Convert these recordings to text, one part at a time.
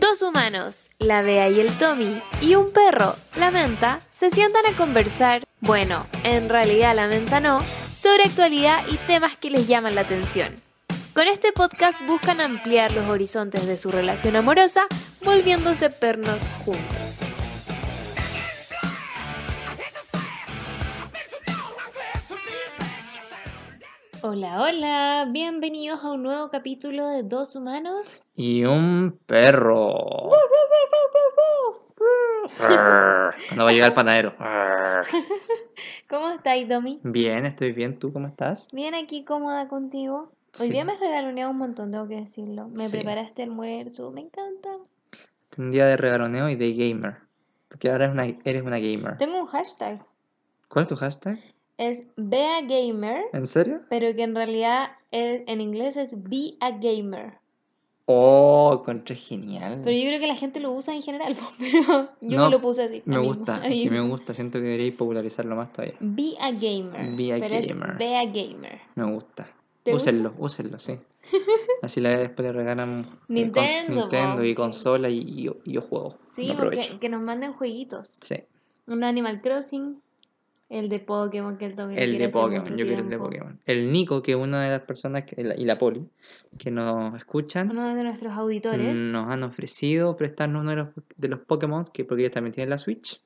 Dos humanos, la Bea y el Tommy, y un perro, la Menta, se sientan a conversar, bueno, en realidad la Menta no, sobre actualidad y temas que les llaman la atención. Con este podcast buscan ampliar los horizontes de su relación amorosa, volviéndose pernos juntos. Hola, hola, bienvenidos a un nuevo capítulo de Dos Humanos. Y un perro. Cuando va a llegar el panadero. ¿Cómo estáis, Domi? Bien, estoy bien. ¿Tú cómo estás? Bien aquí cómoda contigo. Hoy Sí. día me regaloneado un montón, tengo que decirlo. Me Sí. preparaste almuerzo, me encanta. Un día de regaloneo y de gamer. Porque ahora eres una, eres una gamer. Tengo un hashtag. ¿Cuál es tu hashtag? Es Bea Gamer, ¿En serio? pero que en realidad es- en inglés es Be a Gamer. Oh, encontré genial. Pero yo creo que la gente lo usa en general, pero yo No, me lo puse así. Me gusta, es que me gusta. Siento que deberíais popularizarlo más todavía. Be a Gamer. Be a pero gamer. Be a Gamer. Me gusta. ¿Te gusta? Úsenlo, úsenlo, sí. Así la después le regalan eh, con- Nintendo, Nintendo y consola y, y yo, y yo juego. Sí, porque que nos manden jueguitos. Sí. Un Animal Crossing, el de Pokémon que él también El de Pokémon, yo quiero el de. Pokémon. El Nico, que es una de las personas, que, y la Poli, que nos escuchan, Uno de nuestros auditores. nos han ofrecido prestarnos uno de los, de los Pokémon, que porque ellos también tienen la Switch,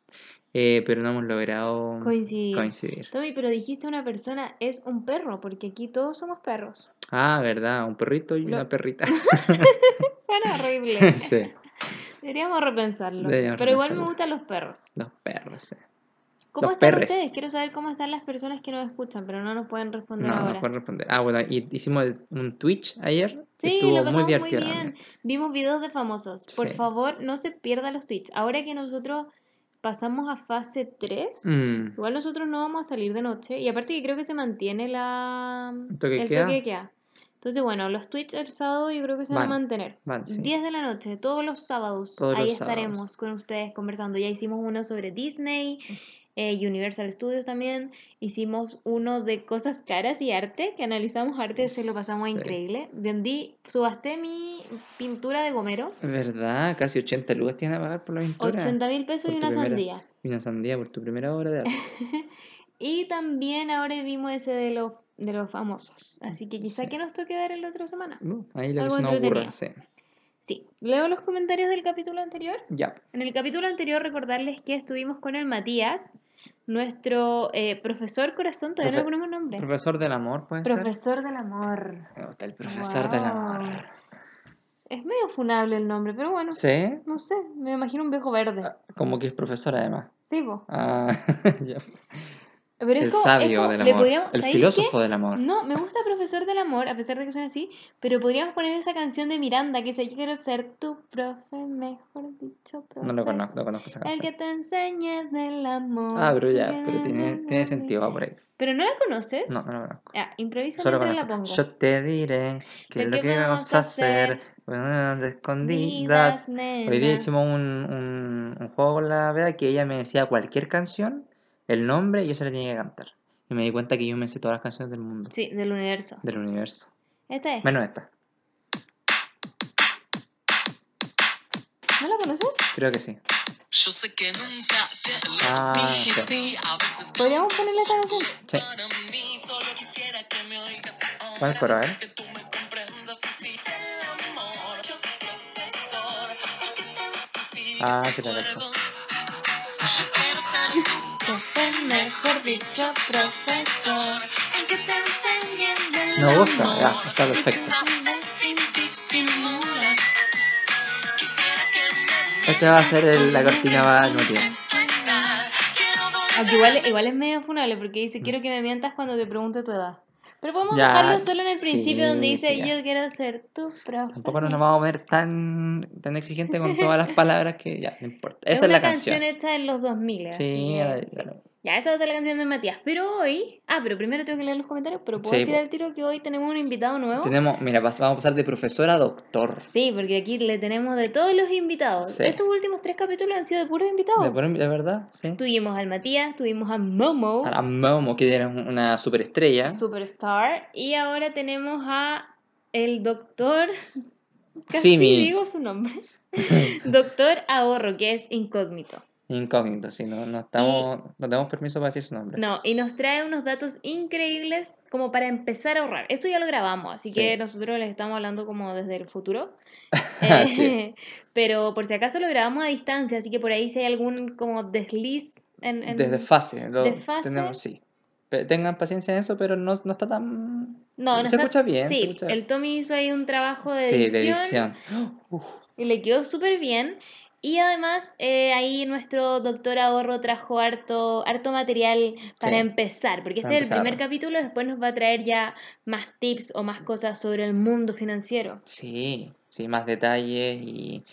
eh, pero no hemos logrado Coincidir. coincidir. Tommy, pero dijiste una persona es un perro, porque aquí todos somos perros. Ah, verdad, un perrito y Lo- una perrita. Suena horrible. sí, Deberíamos repensarlo. Deberíamos pero igual me gustan los perros. los perros, sí. ¿Cómo Los están perres. ustedes? Quiero saber cómo están las personas que nos escuchan, pero no nos pueden responder No, ahora. no puedo responder. Ah, bueno, y hicimos un Twitch ayer. que Sí, estuvo lo pasamos muy, divertido bien. también. Vimos videos de famosos. Por Sí. favor, no se pierdan los tweets. Ahora que nosotros pasamos a fase 3, Mm, igual nosotros no vamos a salir de noche. Y aparte que creo que se mantiene la... ¿Toque el queda? toque de queda. Entonces, bueno, los tweets el sábado yo creo que se van a Van, mantener. van, sí. 10 de la noche, todos los sábados. Todos ahí los estaremos sábados. con ustedes conversando. Ya hicimos uno sobre Disney, eh, Universal Studios también. Hicimos uno de cosas caras y arte, que analizamos arte, se lo pasamos Sí. increíble. Vendí, subasté mi pintura de gomero. ¿Verdad? Casi 80 lucas tienes a pagar por la pintura. 80 mil pesos Por y una primera. sandía. Y una sandía por tu primera obra de arte. Y también ahora vimos ese de los, de los famosos. Así que quizá Sí. que nos toque ver en la otra semana. Uh, ahí que Algo entretenido. Sí. Sí, leo los comentarios del capítulo anterior. Ya. En el capítulo anterior recordarles que estuvimos con el Matías, nuestro eh, profesor corazón, todavía no le Profe- ponemos nombre. Profesor del amor, puede ser. Profesor del amor. Me gusta el profesor del amor. Es medio funable el nombre, pero bueno, ¿Sí? no sé, me imagino un viejo verde. Ah, Como que es profesor además. Sí, po. Ah, ya. Pero es el como- es sabio como- del amor. podríamos- El ¿sabéis filósofo qué? del amor. No, me gusta Profesor del Amor, a pesar de que suena así, pero podríamos poner esa canción de Miranda que dice, yo quiero ser tu profe, mejor dicho, profesor. No lo conozco, no conozco esa El que canción. te enseñe del amor. Ah, pero ya, pero tiene, tiene sentido, va por ahí. ¿Pero no la conoces? No, no lo conozco. Ah, improvisa mientras la pongo. Yo te diré que Lo que que vamos a hacer, hacer, escondidas. Hoy día hicimos un, un, un juego con la Bea que ella me decía cualquier canción, el nombre y yo se la tenía que cantar. Y me di cuenta que yo me sé todas las canciones del mundo, Sí, del universo. del universo. ¿Esta es? Menos esta, ¿No la conoces? creo que sí. Yo sé que nunca te lo Ah, dije sí. sí, a veces ¿Podríamos ponerle esta canción? Sí. para mí solo quisiera que me oigas ahora. ¿Cuál coro, eh? Que tú me comprendas así el amor. Yo profesor, y que te así Ah, sí la. Yo quiero ser Profe, mejor dicho, profesor. el que te enseñe del Me gusta, amor. ya, está perfecto. Este va a ser el- la cortina va al mismo tiempo. entiendas. Quiero volver Aunque igual, igual es medio funable porque dice quiero que me mientas cuando te pregunte tu edad. Pero podemos. Ya, dejarlo solo en el principio sí, donde dice sí, ya. yo quiero ser tu profe. Tampoco nos vamos a ver tan, tan exigente con todas las palabras que ya, no importa. Esa es, una la canción. hecha en los 2000. así Sí, que, ahí, sí. claro. Ya, esa va a ser la canción de Matías. Pero hoy. Ah, pero primero tengo que leer los comentarios. Pero puedo Sí, decir al tiro que hoy tenemos un invitado nuevo. Tenemos, mira, vamos a pasar de profesor a doctor. Sí, porque aquí le tenemos de todos los invitados. Sí. Estos últimos tres capítulos han sido de puros invitados. ¿De, por- de verdad? Sí. Tuvimos al Matías, tuvimos a Momo, A Momo, que era un- una superestrella. Superstar, y ahora tenemos a el doctor. Casi Simi. digo su nombre. Doctor Ahorro, que es incógnito. Incógnito, sí, no, no estamos, no tenemos permiso para decir su nombre. No, y nos trae unos datos increíbles como para empezar a ahorrar. Esto ya lo grabamos, así Sí. que nosotros les estamos hablando como desde el futuro. Así es. Eh, Pero por si acaso lo grabamos a distancia, así que por ahí si hay algún como desliz en... en- Desde fase, lo ¿Desfase? tenemos, sí. Tengan paciencia en eso, pero no, no está tan... No, no se está- escucha bien. Sí, escucha- el Tommy hizo ahí un trabajo de sí, edición, de edición. Uf, y le quedó súper bien. Y además eh, ahí nuestro doctor ahorro trajo harto, harto material para Sí, empezar, porque para este es el primer capítulo, después nos va a traer ya más tips o más cosas sobre el mundo financiero. sí, sí, más detalles y,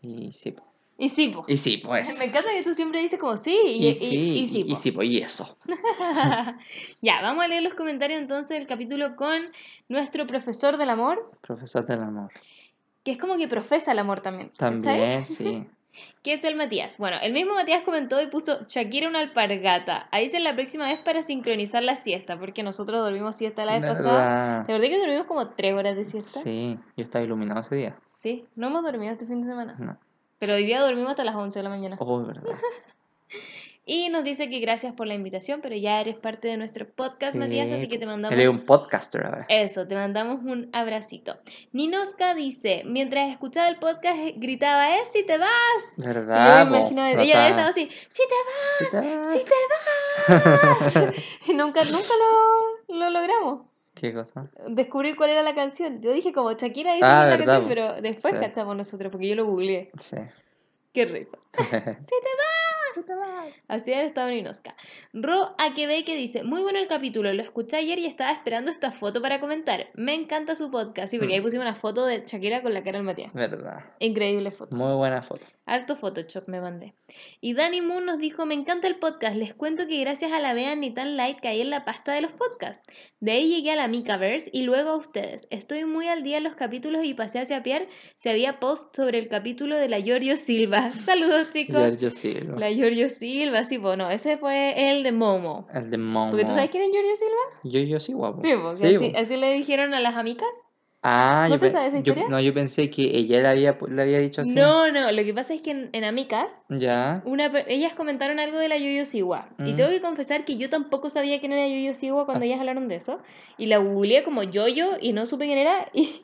y sí. Y sí, po. Y sí, pues. Me encanta que tú siempre dices como sí y, Y, y- sí, y sí, y, sí, po, y eso. ya, vamos a leer los comentarios entonces del capítulo con nuestro profesor del amor, Profesor del amor. Que es como que profesa el amor también. También, sí. ¿Qué es el Matías? Bueno, el mismo Matías comentó y puso Shakira una alpargata. Ahí es la próxima vez para sincronizar la siesta, porque nosotros dormimos siesta la vez pasada. ¿De verdad que dormimos como tres horas de siesta? Sí, yo estaba iluminado ese día. Sí, no hemos dormido este fin de semana. No. Pero hoy día dormimos hasta las 11 de la mañana. Oh, verdad. Y nos dice que gracias por la invitación, pero ya eres parte de nuestro podcast, Sí, Matías, así que te mandamos... Él es un podcaster ahora. Eso, te mandamos un abracito. Ninoska dice, mientras escuchaba el podcast gritaba, ¡eh, si te vas! Sí, yo ¿Verdad? me imagino, No ella está- estaba así, ¡si te Sí te vas. ¡Si te vas! Y nunca, nunca lo, lo logramos. ¿Qué cosa? Descubrir cuál era la canción. Yo dije como Shakira dice Ah, la verdad, canción, pero después Sí. cachamos nosotros, porque yo lo googleé. Sí. Qué risa. ¡Si te vas! Así era estado Ninoska. Ro Akebe que dice, muy bueno el capítulo, lo escuché ayer y estaba esperando esta foto para comentar. Me encanta su podcast. Sí, porque ahí Mm. pusimos una foto de Shakira con la cara del Matías. Verdad. Increíble foto. Muy buena foto. Alto Photoshop me mandé. Y Danny Moon nos dijo, me encanta el podcast, les cuento que gracias a la Vean ni tan light caí en la pasta de los podcasts. De ahí llegué a la Micaverse y luego a ustedes. Estoy muy al día en los capítulos y pasé hacia Pierre si había post sobre el capítulo de la Giorgio Silva. Saludos chicos. Giorgio Silva. La Giorgio Silva, sí, bueno, ese fue el de Momo. El de Momo. Porque tú sabes quién es Giorgio Silva? Yo, yo sí, guapo. Sí, porque así, así le dijeron a las amigas. Ah, ¿No yo te sabes esa yo- historia? no, yo pensé que ella le había, le había dicho así. No, no, lo que pasa es que en, en Amicas Ya. Una, ellas comentaron algo de la Yoyo Siwa. Y Mm. tengo que confesar que yo tampoco sabía quién era Yoyo Siwa cuando Ah. ellas hablaron de eso. Y la googleé como Yoyo y no supe quién era. Y,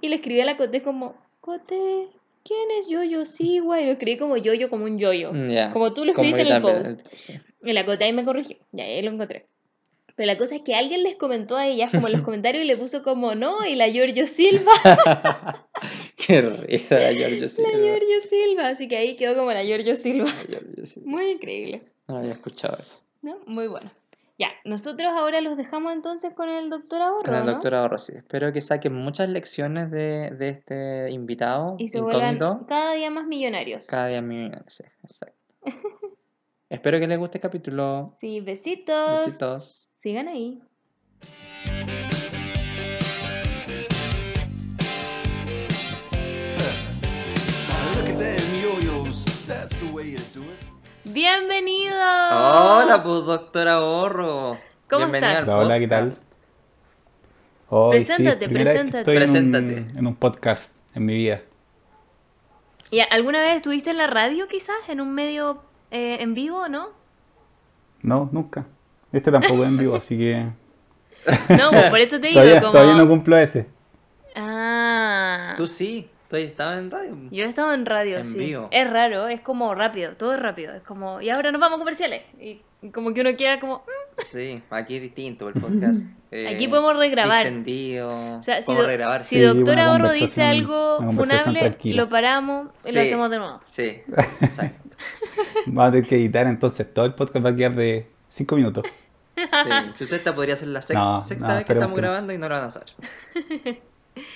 y le escribí a la Coté como, Coté, ¿quién es Yoyo Siwa? Y lo escribí como Yoyo, como un Yoyo. Mm, Ya. Como tú lo escribiste yo en el post. sí. Y la Coté ahí me corrigió. Ya, ahí lo encontré. Pero la cosa es que alguien les comentó a ellas como en los comentarios y le puso como, no, y la Giorgio Silva. Qué risa la Giorgio Silva. La Giorgio Silva. Así que ahí quedó como la Giorgio Silva. La Giorgio Silva. Muy increíble. No había escuchado eso. ¿No? Muy bueno. Ya, nosotros ahora los dejamos entonces con el doctor Ahorro, Con el ¿no? doctor Ahorro, sí. Espero que saquen muchas lecciones de, de este invitado Y se vuelvan cada día más millonarios. Cada día mi... Sí, exacto. Espero que les guste el capítulo. Sí, besitos. Besitos. Sigan ahí. ¡Bienvenido! Hola, pues doctor Ahorro. ¿Cómo Bienvenido estás? Hola, ¿qué tal? sí, Preséntate, preséntate. estoy en un- Preséntate. En, un podcast en mi vida. ¿Y alguna vez estuviste en la radio quizás? ¿En un medio eh, en vivo o no? No, nunca. Este tampoco es en vivo, así que No, pues por eso te digo todavía, como... todavía no cumplo ese. Ah... Tú sí, tú estabas en radio. Yo he estado en radio, En sí. vivo. Es raro, es como rápido, todo es rápido. Es como, y ahora nos vamos a comerciales. Y, y como que uno queda como, "Mm". Sí, aquí es distinto el podcast. Eh, Aquí podemos regrabar. Distendido. o sea, si, podemos do- regrabar. si Sí, Doctor Ahorro dice algo funable, tranquila. lo paramos y lo hacemos de nuevo. Sí, exacto. Vamos a tener que editar, entonces todo el podcast va a quedar de 5 minutos. Sí, incluso esta podría ser la sexta, No, sexta no, vez que estamos que grabando y no lo van a hacer.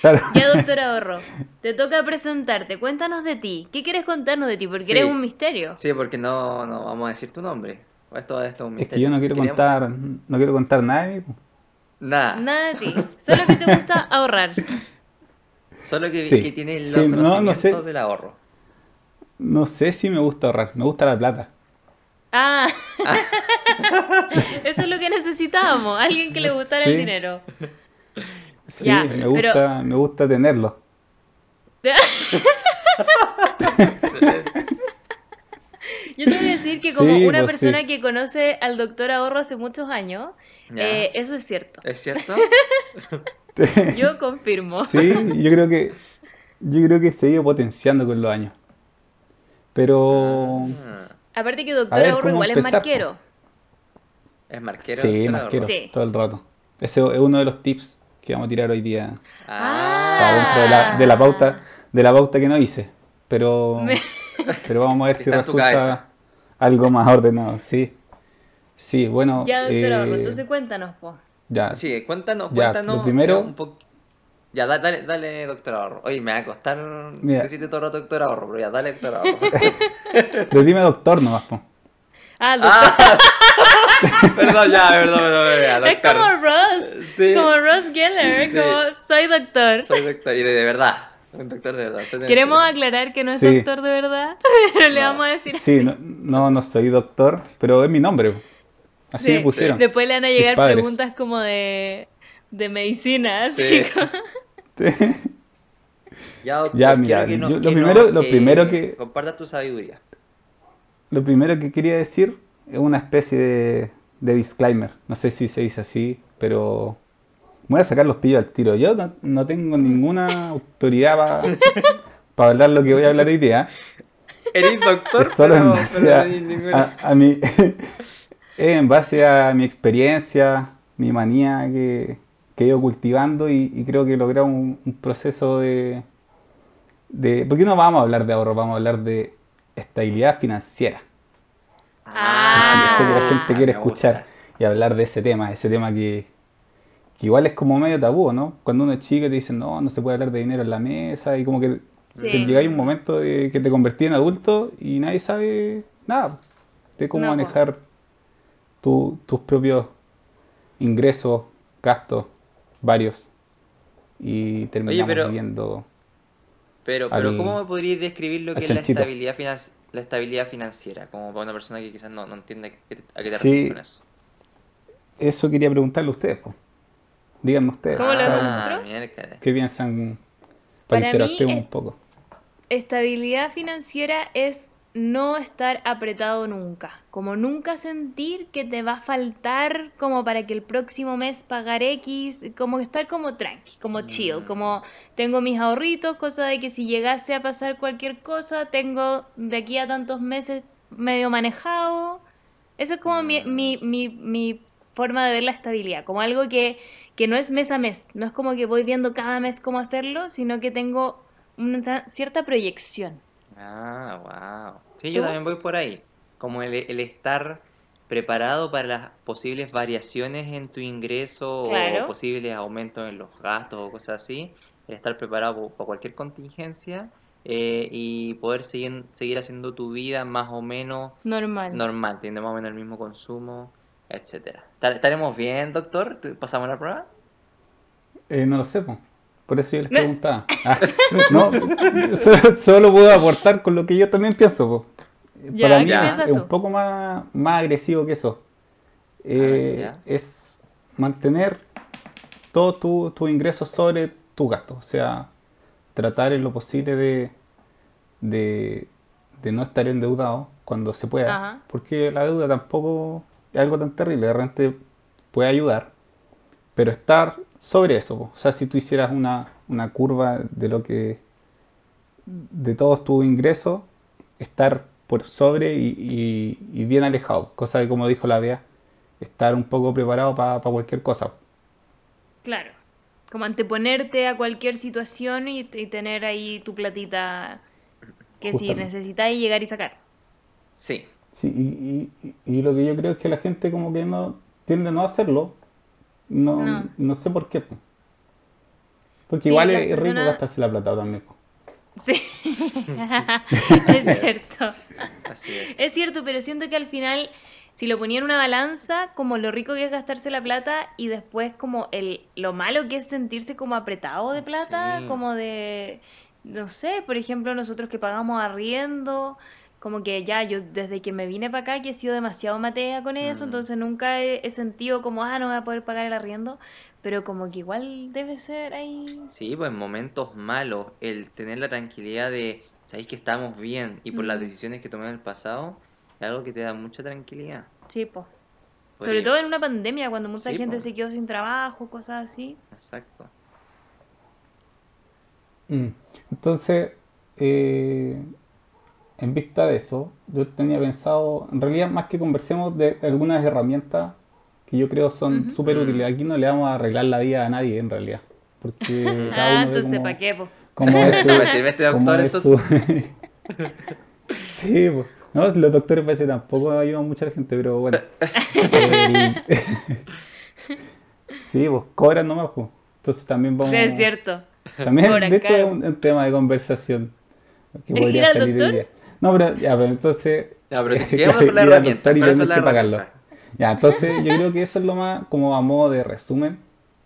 Claro. Ya, Doctor Ahorro, te toca presentarte. Cuéntanos de ti. ¿Qué quieres contarnos de ti? Porque Sí. eres un misterio. Sí, porque no, no vamos a decir tu nombre. Esto, esto es un Es misterio. que yo no quiero Queríamos- contar, no quiero contar nada de mí. Nada. Nada de ti. Solo que te gusta ahorrar. Solo que, Sí. que tiene los Sí, no, no conocimientos sé. del ahorro. No sé si me gusta ahorrar, me gusta la plata. Ah. Eso es lo que necesitábamos. Alguien que le gustara el dinero. Sí, Ya, me pero- gusta, me gusta tenerlo. Yo te voy a decir que como Sí, una pues, persona sí. que conoce al doctor Ahorro hace muchos años, eh, eso es cierto. ¿Es cierto? Yo confirmo. Sí, yo creo que yo creo que se ha ido potenciando con los años. Pero Ah, Aparte que doctor ver, Ahorro ¿cómo igual es marquero. ¿Es marquero? sí, todo el rato. Ese es uno de los tips que vamos a tirar hoy día Ah, para dentro de la, de la pauta de la pauta que no hice. Pero Me- pero vamos a ver si resulta algo más ordenado, sí. Sí, bueno, Ya, doctor Ahorro, eh, entonces cuéntanos, po. ya. Sí, cuéntanos, Ya, cuéntanos. lo primero- ya, un poco- Ya, da- dale, dale, doctor Ahorro. Oye, me va a costar Mira. decirte todo el rato doctor Ahorro, pero ya, dale, doctor Ahorro. Pero dime doctor nomás, po. Ah, doctor. ah, perdón, ya, perdón, perdón, ya, es como Ross. Sí. Como Ross Geller, Sí. como soy doctor. Soy doctor, y de, de verdad. Un doctor de verdad. soy de- Queremos aclarar que no es Sí. doctor de verdad. Le No. vamos a decir. Sí, no, no, no soy doctor, pero es mi nombre. Así Sí. me pusieron. Después le van a llegar preguntas como de, de medicina. Sí. Así como- Ya, doctor, Ya, quiero mira, que nos- yo- lo que primero- lo eh, primero que- Compartas tu sabiduría. Lo primero que quería decir es una especie de, de disclaimer. No sé si se dice así, pero voy a sacar los pillos al tiro. Yo no, no tengo ninguna autoridad para hablar lo que voy a hablar hoy día. Eres doctor, Es solo en pero, base pero a, ninguna- a- a mi, es en base a mi experiencia, mi manía que, que he ido cultivando y, y creo que he logrado un, un proceso de, de... ¿Por qué no vamos a hablar de ahorro? Vamos a hablar de estabilidad financiera. Ah. Yo sé que la gente quiere escuchar y hablar de ese tema, ese tema que, que igual es como medio tabú, ¿no? Cuando uno es chico te dicen, no, no se puede hablar de dinero en la mesa y como que Sí. te llega un momento de que te convertí en adulto y nadie sabe nada de cómo No, manejar tu- tus propios ingresos, gastos, varios y terminamos pero- viviendo... Pero, pero al- ¿cómo me podrías describir lo que es la estabilidad, finan- la estabilidad financiera? Como para una persona que quizás no, no entiende a qué te- Sí. refieres con eso. Eso quería preguntarle a ustedes, pues. Díganme ustedes. ¿Cómo lo miércoles. ¿Qué piensan? Para, Para es- un poco. Estabilidad financiera es no estar apretado nunca, como nunca sentir que te va a faltar como para que el próximo mes pagar X, como estar como tranqui, como chill, Mm. como tengo mis ahorritos, cosa de que si llegase a pasar cualquier cosa, tengo de aquí a tantos meses medio manejado. Eso es como mi, Mm. mi, mi, mi forma de ver la estabilidad, como algo que, que no es mes a mes, no es como que voy viendo cada mes cómo hacerlo, sino que tengo una cierta proyección. Ah, wow. Sí, yo también voy por ahí. Como el, el estar preparado para las posibles variaciones en tu ingreso Claro. o posibles aumentos en los gastos o cosas así. El estar preparado para cualquier contingencia eh, y poder seguir, seguir haciendo tu vida más o menos Normal. normal, teniendo más o menos el mismo consumo, etcétera. ¿Estar- ¿Estaremos bien, doctor? ¿Te- ¿Pasamos la prueba? Eh, no lo sé. Por eso yo les preguntaba. Ah, no, solo, solo puedo aportar con lo que yo también pienso. po. Ya, Para mí ¿qué Ya. piensas es tú? un poco más, más agresivo que eso. Eh, Ah, ya. es mantener todos tus tu ingresos sobre tus gastos. O sea, tratar en lo posible de, de, de no estar endeudado cuando se pueda. Ajá. Porque la deuda tampoco es algo tan terrible. De repente puede ayudar. Pero estar sobre eso. O sea, si tú hicieras una, una curva de lo que. de todos tus ingresos, estar por sobre y, y- y bien alejado. Cosa que, como dijo la Bea, estar un poco preparado para cualquier cosa. Claro. Como anteponerte a cualquier situación y, y tener ahí tu platita que si necesitáis llegar y sacar. Sí. Sí, y, y- y lo que yo creo es que la gente como que no tiende a no hacerlo. No, No. no. sé por qué. po. Porque Sí, igual es rico gastarse la plata también. Sí. es cierto. Así es. Es cierto, pero siento que al final, si lo ponía en una balanza, como lo rico que es gastarse la plata y después como el lo malo que es sentirse como apretado de plata, Sí. como de, no sé, por ejemplo, nosotros que pagamos arriendo, como que ya yo desde que me vine para acá que he sido demasiado matea con eso, Mm. entonces nunca he, he sentido como, ah, no voy a poder pagar el arriendo, pero como que igual debe ser ahí. Sí, pues en momentos malos, el tener la tranquilidad de sabéis que estamos bien y por las decisiones que tomé en el pasado, es algo que te da mucha tranquilidad. Sí. Podría- Sobre todo en una pandemia, cuando mucha Sí, gente po. se quedó sin trabajo, cosas así. Exacto. Mm. Entonces, eh, en vista de eso, yo tenía pensado, en realidad más que conversemos de algunas herramientas que yo creo son Ujú. súper útiles. Aquí no le vamos a arreglar la vida a nadie en realidad. Porque cada Ah, uno entonces, ¿para qué, po? cómo es su- ¿Me sirve este cómo doctor es entonces? su- sí, pues. No, los doctores parece que tampoco ayudan mucho a la gente, pero bueno. El- sí, pues cobran nomás, pues. Entonces también vamos... Sí, es cierto. También, Cobran de hecho, caro. es un, un tema de conversación que ¿Ir podría al salir doctor? día. No, pero ya, pero entonces... Ya, pero si quedamos con la herramienta, y es la que pagarlo. Ya, entonces yo creo que eso es lo más, como a modo de resumen,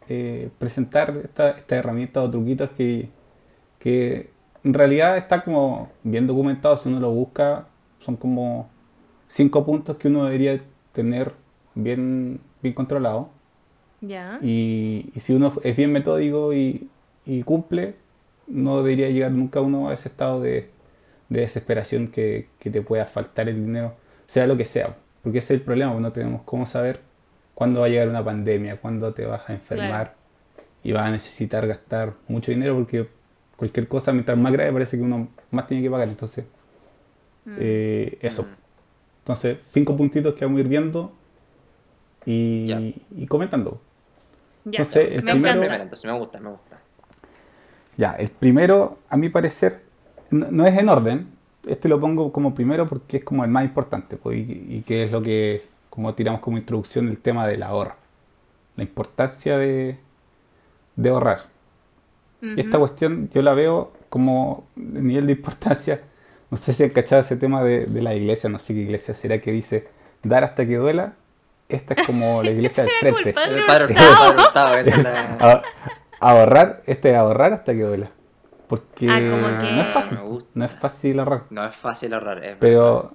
eh, presentar esta- estas herramientas o truquitos que, que en realidad está como bien documentado, si uno lo busca, son como cinco puntos que uno debería tener bien, bien controlado. Ya. Y, y si uno es bien metódico y, y cumple, no debería llegar nunca uno a ese estado de, de desesperación que, que te pueda faltar el dinero, sea lo que sea. Porque ese es el problema, pues no tenemos cómo saber cuándo va a llegar una pandemia, cuándo te vas a enfermar Claro. y vas a necesitar gastar mucho dinero porque cualquier cosa, mientras más grave, parece que uno más tiene que pagar. Entonces, Mm. eh, eso. Mm. Entonces, cinco puntitos que vamos a ir viendo y, comentando. Ya. entonces, el Me primero- encanta. Primero, entonces me gusta, me gusta. Ya, el primero, a mi parecer, no, no es en orden. Este lo pongo como primero porque es como el más importante, pues, y, y que es lo que, como tiramos como introducción, el tema del ahorro. La importancia de, de ahorrar. Y esta cuestión yo la veo como de nivel de importancia. No sé si han cachado ese tema de, de la iglesia, no sé qué iglesia será que dice dar hasta que duela. Esta es como la iglesia del frente. padre El padre Hurtado. Hurtado, el padre Hurtado, esa es la- A- ahorrar, este es ahorrar hasta que duela. Porque Ah, como que- no es fácil. No es fácil ahorrar. No es fácil ahorrar, es verdad. Pero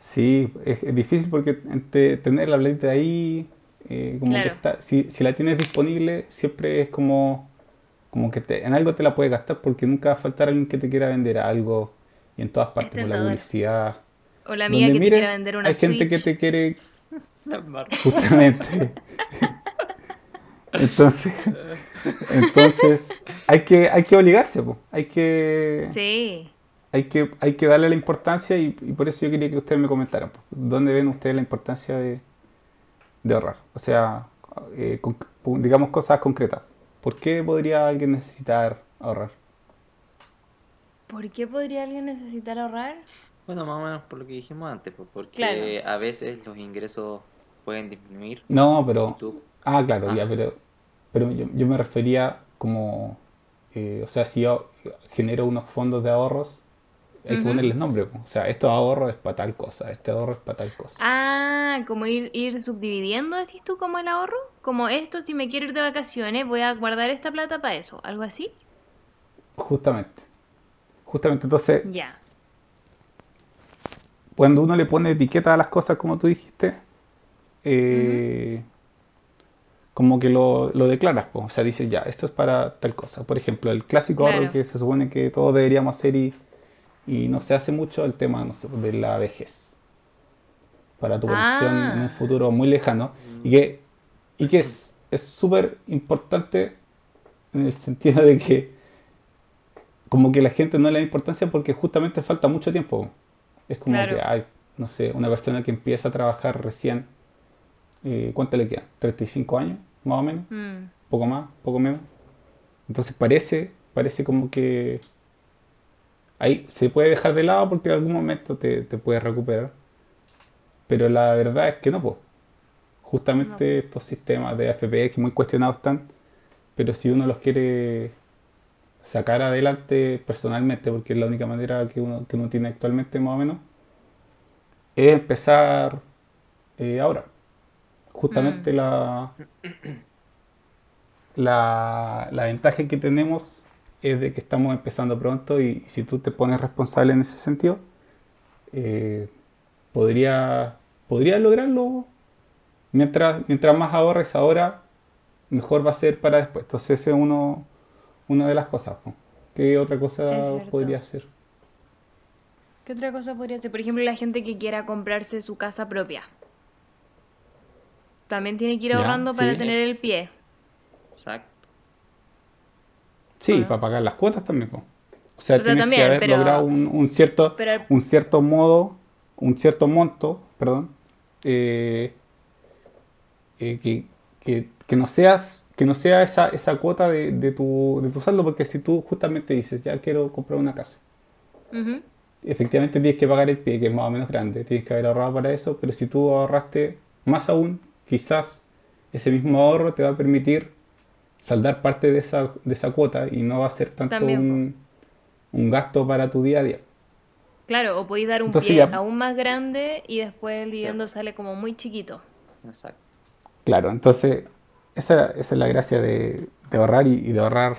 sí, es, es difícil porque entre tener la plata ahí, eh, como Claro. que está, si, si la tienes disponible, siempre es como, como que te- en algo te la puedes gastar porque nunca va a faltar alguien que te quiera vender algo y en todas partes por la tentador. publicidad. O la amiga Donde que te quiera vender una hay gente que te quiere La. Justamente. Entonces, entonces hay que, hay que obligarse, po. hay que, Sí. hay que, hay que darle la importancia y, y por eso yo quería que ustedes me comentaran, po. ¿dónde ven ustedes la importancia de, de ahorrar? O sea, eh, con- digamos cosas concretas. ¿Por qué podría alguien necesitar ahorrar? ¿Por qué podría alguien necesitar ahorrar? Bueno, más o menos por lo que dijimos antes, pues, porque Claro. a veces los ingresos pueden disminuir. No, pero... Ah, claro, Ah. ya, pero, pero yo, yo me refería como, eh, o sea, si yo genero unos fondos de ahorros, hay que ponerles nombre, o sea, estos ahorros es para tal cosa, este ahorro es para tal cosa. Ah, como ir, ir subdividiendo, decís tú, como el ahorro. Como esto, si me quiero ir de vacaciones, voy a guardar esta plata para eso. ¿Algo así? Justamente, justamente, entonces, Ya. cuando uno le pone etiqueta a las cosas, como tú dijiste, eh, como que lo, lo declaras, po. o sea, dices, ya, esto es para tal cosa. Por ejemplo, el clásico ahorro que se supone que todos deberíamos hacer y, y no se hace mucho, el tema no sé, de la vejez. Para tu pensión en Ah. un futuro muy lejano. Y que, y que es es súper importante en el sentido de que como que la gente no le da importancia porque justamente falta mucho tiempo. Es como Claro. que hay, no sé, una persona que empieza a trabajar recién, eh, ¿cuánto le quedan? ¿35 años? Más o menos, Mm, poco más, poco menos. Entonces parece, parece como que ahí se puede dejar de lado porque en algún momento te, te puedes recuperar. Pero la verdad es que no, pues. Justamente estos sistemas de AFP que muy cuestionados están, pero si uno los quiere sacar adelante personalmente, porque es la única manera que uno, que uno tiene actualmente más o menos, es empezar eh, ahora. Justamente la, la, la ventaja que tenemos es de que estamos empezando pronto y si tú te pones responsable en ese sentido, eh, podría, podría lograrlo. Mientras, mientras más ahorres ahora, mejor va a ser para después. Entonces esa es uno, una de las cosas. ¿no? ¿Qué otra cosa podría ser? ¿Qué otra cosa podría ser? Por ejemplo, la gente que quiera comprarse su casa propia. También tiene que ir Ya, ahorrando para sí. tener el pie. Exacto. Sí, para pagar las cuotas también. po. O sea, O sea, tienes también, que haber pero- logrado un, un cierto, pero- un cierto modo, un cierto monto, perdón, eh, eh, que, que- que no seas, que no sea esa, esa cuota de, de tu, de tu saldo, porque si tú justamente dices, ya quiero comprar una casa, Ujú. efectivamente tienes que pagar el pie, que es más o menos grande, tienes que haber ahorrado para eso, pero si tú ahorraste más aún, quizás ese mismo ahorro te va a permitir saldar parte de esa, de esa cuota y no va a ser tanto También, un, un gasto para tu día a día. Claro, o podéis dar un Entonces pie ya- aún más grande y después el Sí. dividendo sale como muy chiquito. Exacto. Claro, entonces esa, esa es la gracia de, de ahorrar y, y de ahorrar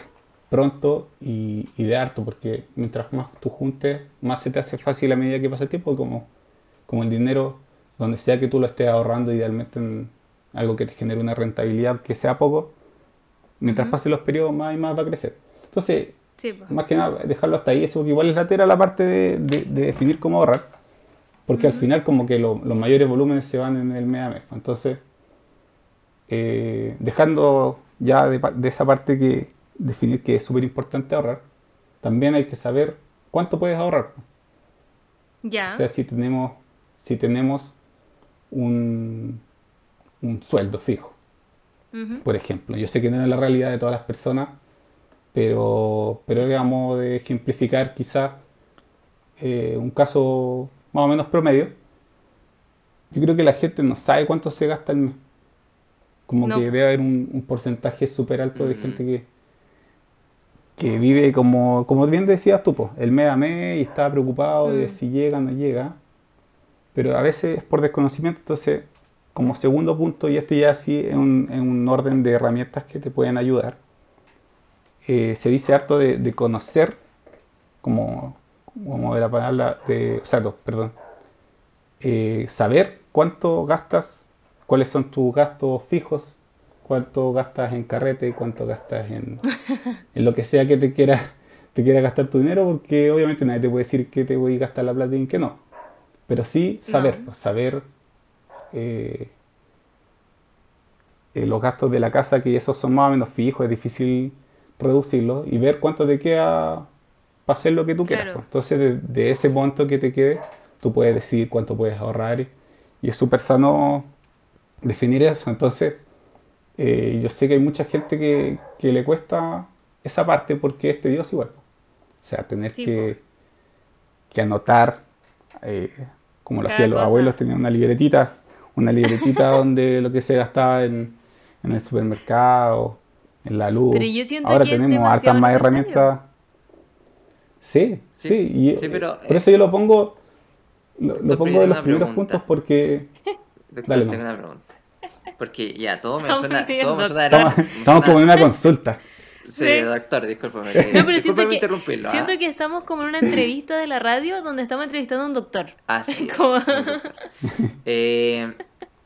pronto y, y de harto, porque mientras más tú juntes, más se te hace fácil a medida que pasa el tiempo, como, como el dinero, donde sea que tú lo estés ahorrando, idealmente en algo que te genere una rentabilidad que sea poco, mientras pasen los periodos más y más va a crecer. Entonces, Sí, pues. más que nada, dejarlo hasta ahí, eso porque igual es latera la parte de, de- de definir cómo ahorrar, porque al final como que lo- los mayores volúmenes se van en el mes a mes. pues. Entonces, eh, dejando ya de, de esa parte que definir que es súper importante ahorrar, también hay que saber cuánto puedes ahorrar. pues. Ya. O sea, si tenemos, si tenemos un, un sueldo fijo, por ejemplo. Yo sé que no es la realidad de todas las personas, pero, pero digamos de ejemplificar quizás eh, un caso más o menos promedio. Yo creo que la gente no sabe cuánto se gasta al mes. Como No. que debe haber un, un porcentaje súper alto de Mm. gente que, que vive como, como bien decías tú, po, el mes a mes y está preocupado de Mm. si llega o no llega. Pero a veces es por desconocimiento, entonces como segundo punto, y este ya sí es un, un orden de herramientas que te pueden ayudar, eh, se dice harto de, de conocer, como, como de la palabra, de, o sea, no, perdón, eh, saber cuánto gastas, cuáles son tus gastos fijos, cuánto gastas en carrete, cuánto gastas en, en lo que sea que te quiera, te quiera gastar tu dinero, porque obviamente nadie te puede decir que te voy a gastar la plata y en que no. Pero sí saber, No. pues, saber eh, eh, los gastos de la casa, que esos son más o menos fijos, es difícil reducirlos, y ver cuánto te queda para hacer lo que tú quieras. Claro. pues. Entonces, de, de ese monto que te quede, tú puedes decidir cuánto puedes ahorrar, y, y es súper sano definir eso. Entonces, eh, yo sé que hay mucha gente que, que le cuesta esa parte porque es tedioso igual. O sea, tener Sí, que, que anotar, eh, como lo hacían los cosa. abuelos, tenían una libretita, una libretita donde lo que se gastaba en, en el supermercado, en la luz. Pero yo siento Ahora que es tenemos hartas más necesario. herramientas. Sí, sí, Sí, y, sí, eh, pero, por eh, eso yo lo pongo, lo, pongo de los primeros pregunta. puntos porque Doctor, Dale, tengo no. una pregunta. Porque ya, todo me Estamos suena, todo me suena estamos, raro, me estamos como en una consulta. Sí, Sí. doctor, discúlpame. No, pero siento que, interrumpirlo. ¿ah? siento que estamos como en una entrevista de la radio donde estamos entrevistando a un doctor. Así es, Como- doctor. Eh,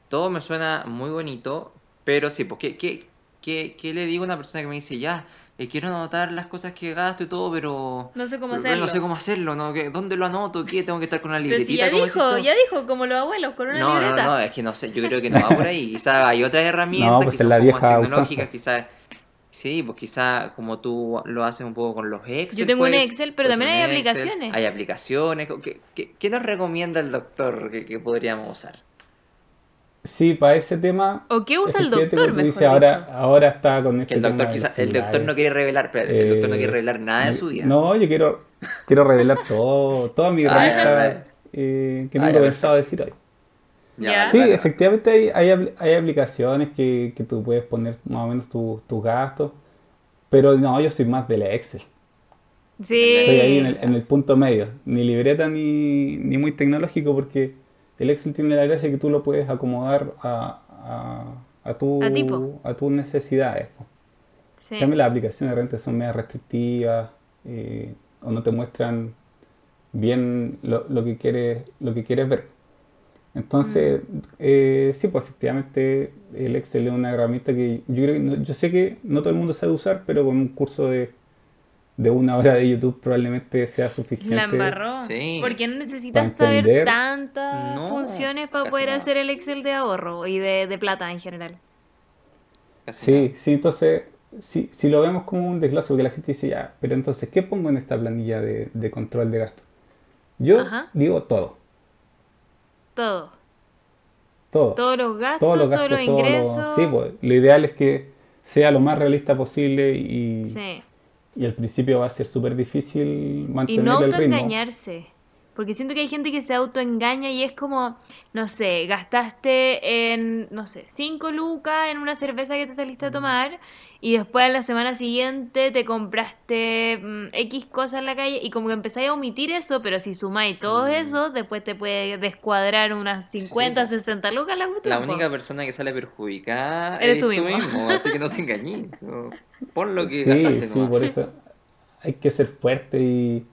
todo me suena muy bonito, pero sí, pues, ¿qué, qué, qué, qué le digo a una persona que me dice, ya, eh, quiero anotar las cosas que gasto y todo, pero... No sé cómo pero hacerlo. no sé cómo hacerlo, ¿no? ¿Qué- ¿Dónde lo anoto? ¿Qué? ¿Tengo que estar con una Pero si libretita? ya como dijo, ya dijo, como los abuelos, con una No, no, libreta. no, es que no sé, yo creo que no va por ahí. Quizás hay otras herramientas No, pues que es son la vieja más tecnológicas, quizás. Sí, pues quizás como tú lo haces un poco con los Excel. Yo tengo un pues, Excel, pero puede también hay Excel, aplicaciones. Hay aplicaciones. ¿Qué, qué, qué nos recomienda el doctor que, que podríamos usar? Sí, para ese tema. ¿O qué usa el doctor, mejor dices, ahora, ahora está con este Que el doctor tema quizás, los el doctor no quiere revelar, espérate, el doctor no quiere Eh, revelar nada de su vida. No, yo quiero, quiero revelar todo, toda mi herramienta eh, que tengo ya, pensado decir hoy. Ya. Sí, efectivamente hay, hay, apl- hay aplicaciones que, que tú puedes poner más o menos tu- tus gastos, pero no, yo soy más de la Excel. Sí. Estoy ahí en el, en el punto medio, ni libreta ni, ni muy tecnológico, porque el Excel tiene la gracia que tú lo puedes acomodar a, a, a tu, A tipo. a tus necesidades. Sí. Cambio, las aplicaciones de repente son medio restrictivas eh, o no te muestran bien lo, lo que quieres, lo que quieres ver. Entonces, eh, sí, pues efectivamente el Excel es una herramienta que yo creo que no- yo sé que no todo el mundo sabe usar, pero con un curso de, de una hora de YouTube probablemente sea suficiente. La embarró. Sí. Porque no necesitas saber tantas No, funciones para poder nada. hacer el Excel de ahorro y de, de plata en general. Casi Sí, sí, entonces, si, si lo vemos como un desglose, porque la gente dice, ya, pero entonces, ¿qué pongo en esta planilla de, de control de gasto? Yo Ajá. digo todo, Todo. todo. Todos los gastos, todos los todos gastos, los todos los- ingresos. Sí, pues, lo ideal es que sea lo más realista posible y, Sí. y al principio va a ser súper difícil Y mantener no el ritmo. autoengañarse. Porque siento que hay gente que se autoengaña y es como, no sé, gastaste en, no sé, 5 lucas en una cerveza que te saliste a tomar y después a la semana siguiente te compraste mm, X cosas en la calle y como que empezáis a omitir eso, pero si sumáis todo Mm. eso, después te puede descuadrar unas 50, po. 60 lucas la cuestión, La única persona que sale perjudicada Eres eres, tú tú mismo. mismo. así que no te engañes. Pon lo que Sí, sí, nomás. por eso hay que ser fuerte y,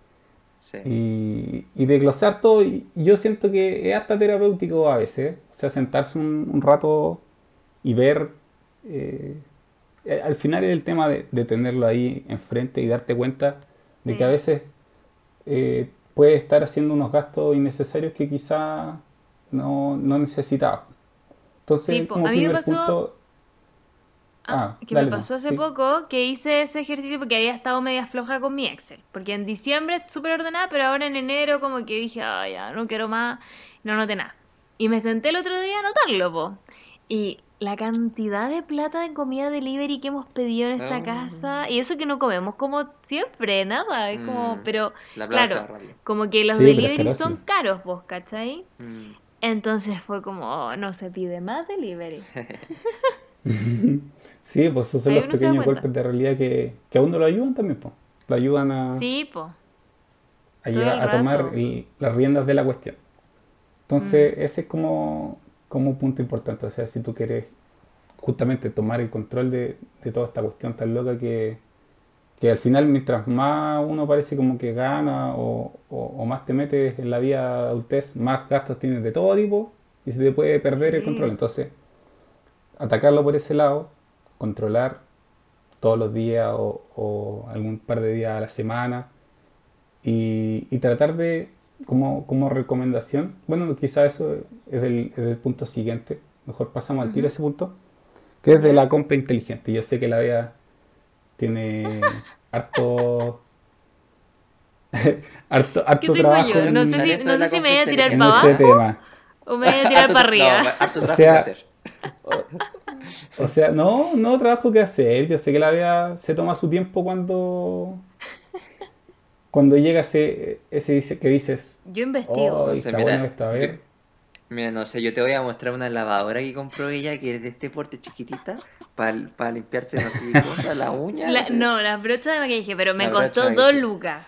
Sí. y, y desglosar todo. Y yo siento que es hasta terapéutico a veces. ¿eh? O sea, sentarse un, un rato y ver. eh, al final es el tema de, de tenerlo ahí enfrente y darte cuenta de Sí. que a veces eh, puedes estar haciendo unos gastos innecesarios que quizá no, no necesitabas. Entonces, Sí, como A mí me pasó- punto. Ah, Ah, que dale me pasó hace sí. poco que hice ese ejercicio porque había estado media floja con mi Excel. Porque en diciembre súper ordenada, pero ahora en enero como que dije, ah, ya, no quiero más, no anoté nada. Y me senté el otro día a anotarlo, po. Y la cantidad de plata de comida delivery que hemos pedido en esta Ah. casa, y eso que no comemos como siempre, nada, es como, Mm. pero La claro, como que los Sí, delivery son caros, vos, ¿cachai? Mm. Entonces fue como, oh, no se pide más delivery. Sí, pues esos son Ahí los pequeños golpes de realidad que, que a uno lo ayudan también, pues. Lo ayudan a, Sí, po. a, llevar- a tomar el- las riendas de la cuestión. Entonces, Mm. ese es como, como un punto importante. O sea, si tú quieres justamente tomar el control de, de toda esta cuestión tan loca que, que al final, mientras más uno parece como que gana o, o- o más te metes en la vida adultez, más gastos tienes de todo tipo y se te puede perder el control. Entonces, atacarlo por ese lado, controlar todos los días o, o algún par de días a la semana y, y tratar de, como, como recomendación, bueno, quizá eso es del, es del punto siguiente, mejor pasamos al tiro a ese punto, que es de la compra inteligente. Yo sé que la Bea tiene harto, harto, ¿Qué harto tengo trabajo yo? No en, sé si, no sé me voy a tirar para abajo tema. o me voy a tirar Harto- para arriba. No, harto O trabajo sea, que hacer. O sea, no, no trabajo que hacer. Yo sé que la Bea se toma su tiempo cuando cuando llega ese, ese dice, que dices, Yo investigo. oh, No está mira, bueno esto, a ver. Mira, no sé, yo te voy a mostrar una lavadora que compró ella que es de este porte chiquitita para limpiarse, no sé qué cosa, la uña. La- sé. no, las brochas de maquillaje, pero me La costó dos lucas.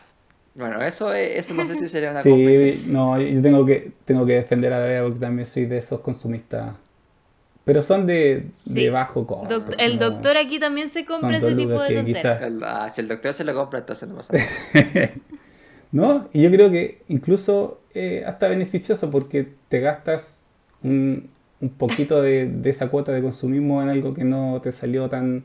Bueno, eso, es, eso no sé si sería una compra Sí, no, yo tengo que, tengo que defender a la Bea porque también soy de esos consumistas. Pero son de, Sí. de bajo costo. Doct- el no- doctor aquí también se compra ese tipo de tonteras. quizás- El- ah, si el doctor se lo compra, entonces no pasa nada. ¿No? Y yo creo que incluso eh, hasta beneficioso porque te gastas un, un poquito de, de esa cuota de consumismo en algo que no te salió tan,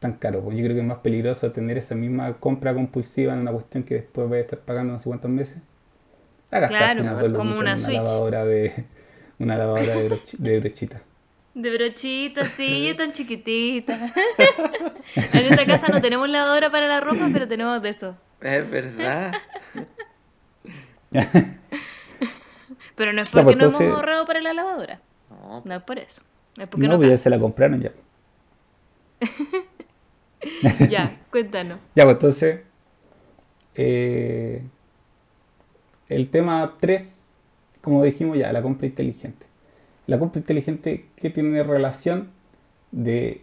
tan caro. Pues yo creo que es más peligroso tener esa misma compra compulsiva en una cuestión que después vas a estar pagando no sé cuántos meses. Claro, como una Switch. lavadora de una lavadora de, broch- de brochita. De brochita, sí, tan chiquitita. en esta casa no tenemos lavadora para la ropa, pero tenemos de eso. Es verdad. Pero no es porque pues, no hemos ahorrado para la lavadora. No, No es por eso. Es porque No, no, pues ya se la compraron ya. Ya, cuéntanos. Ya, pues entonces, eh, el tema 3, como dijimos ya, la compra inteligente. La compra inteligente, ¿qué tiene relación de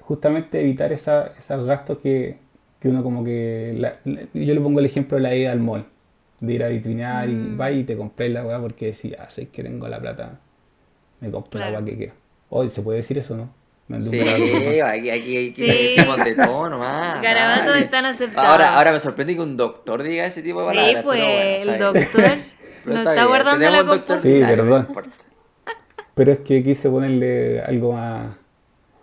justamente evitar esa- esos gastos que, que uno como que... la- la- yo le pongo el ejemplo de la ida al mall, de ir a vitrinear y Mm. va y te compré la weá porque decía, ah, sé que tengo la plata, me compro la Claro. weá que quiero. Hoy se puede decir eso, ¿no? Sí, aquí, aquí, aquí Sí. decimos de todo nomás. Garabatos dale. están aceptados. Ahora, ahora me sorprende que un doctor diga ese tipo de Sí, palabras. pues pero bueno, el doctor está guardando la. Sí, no perdón. importa. Pero es que quise ponerle algo más,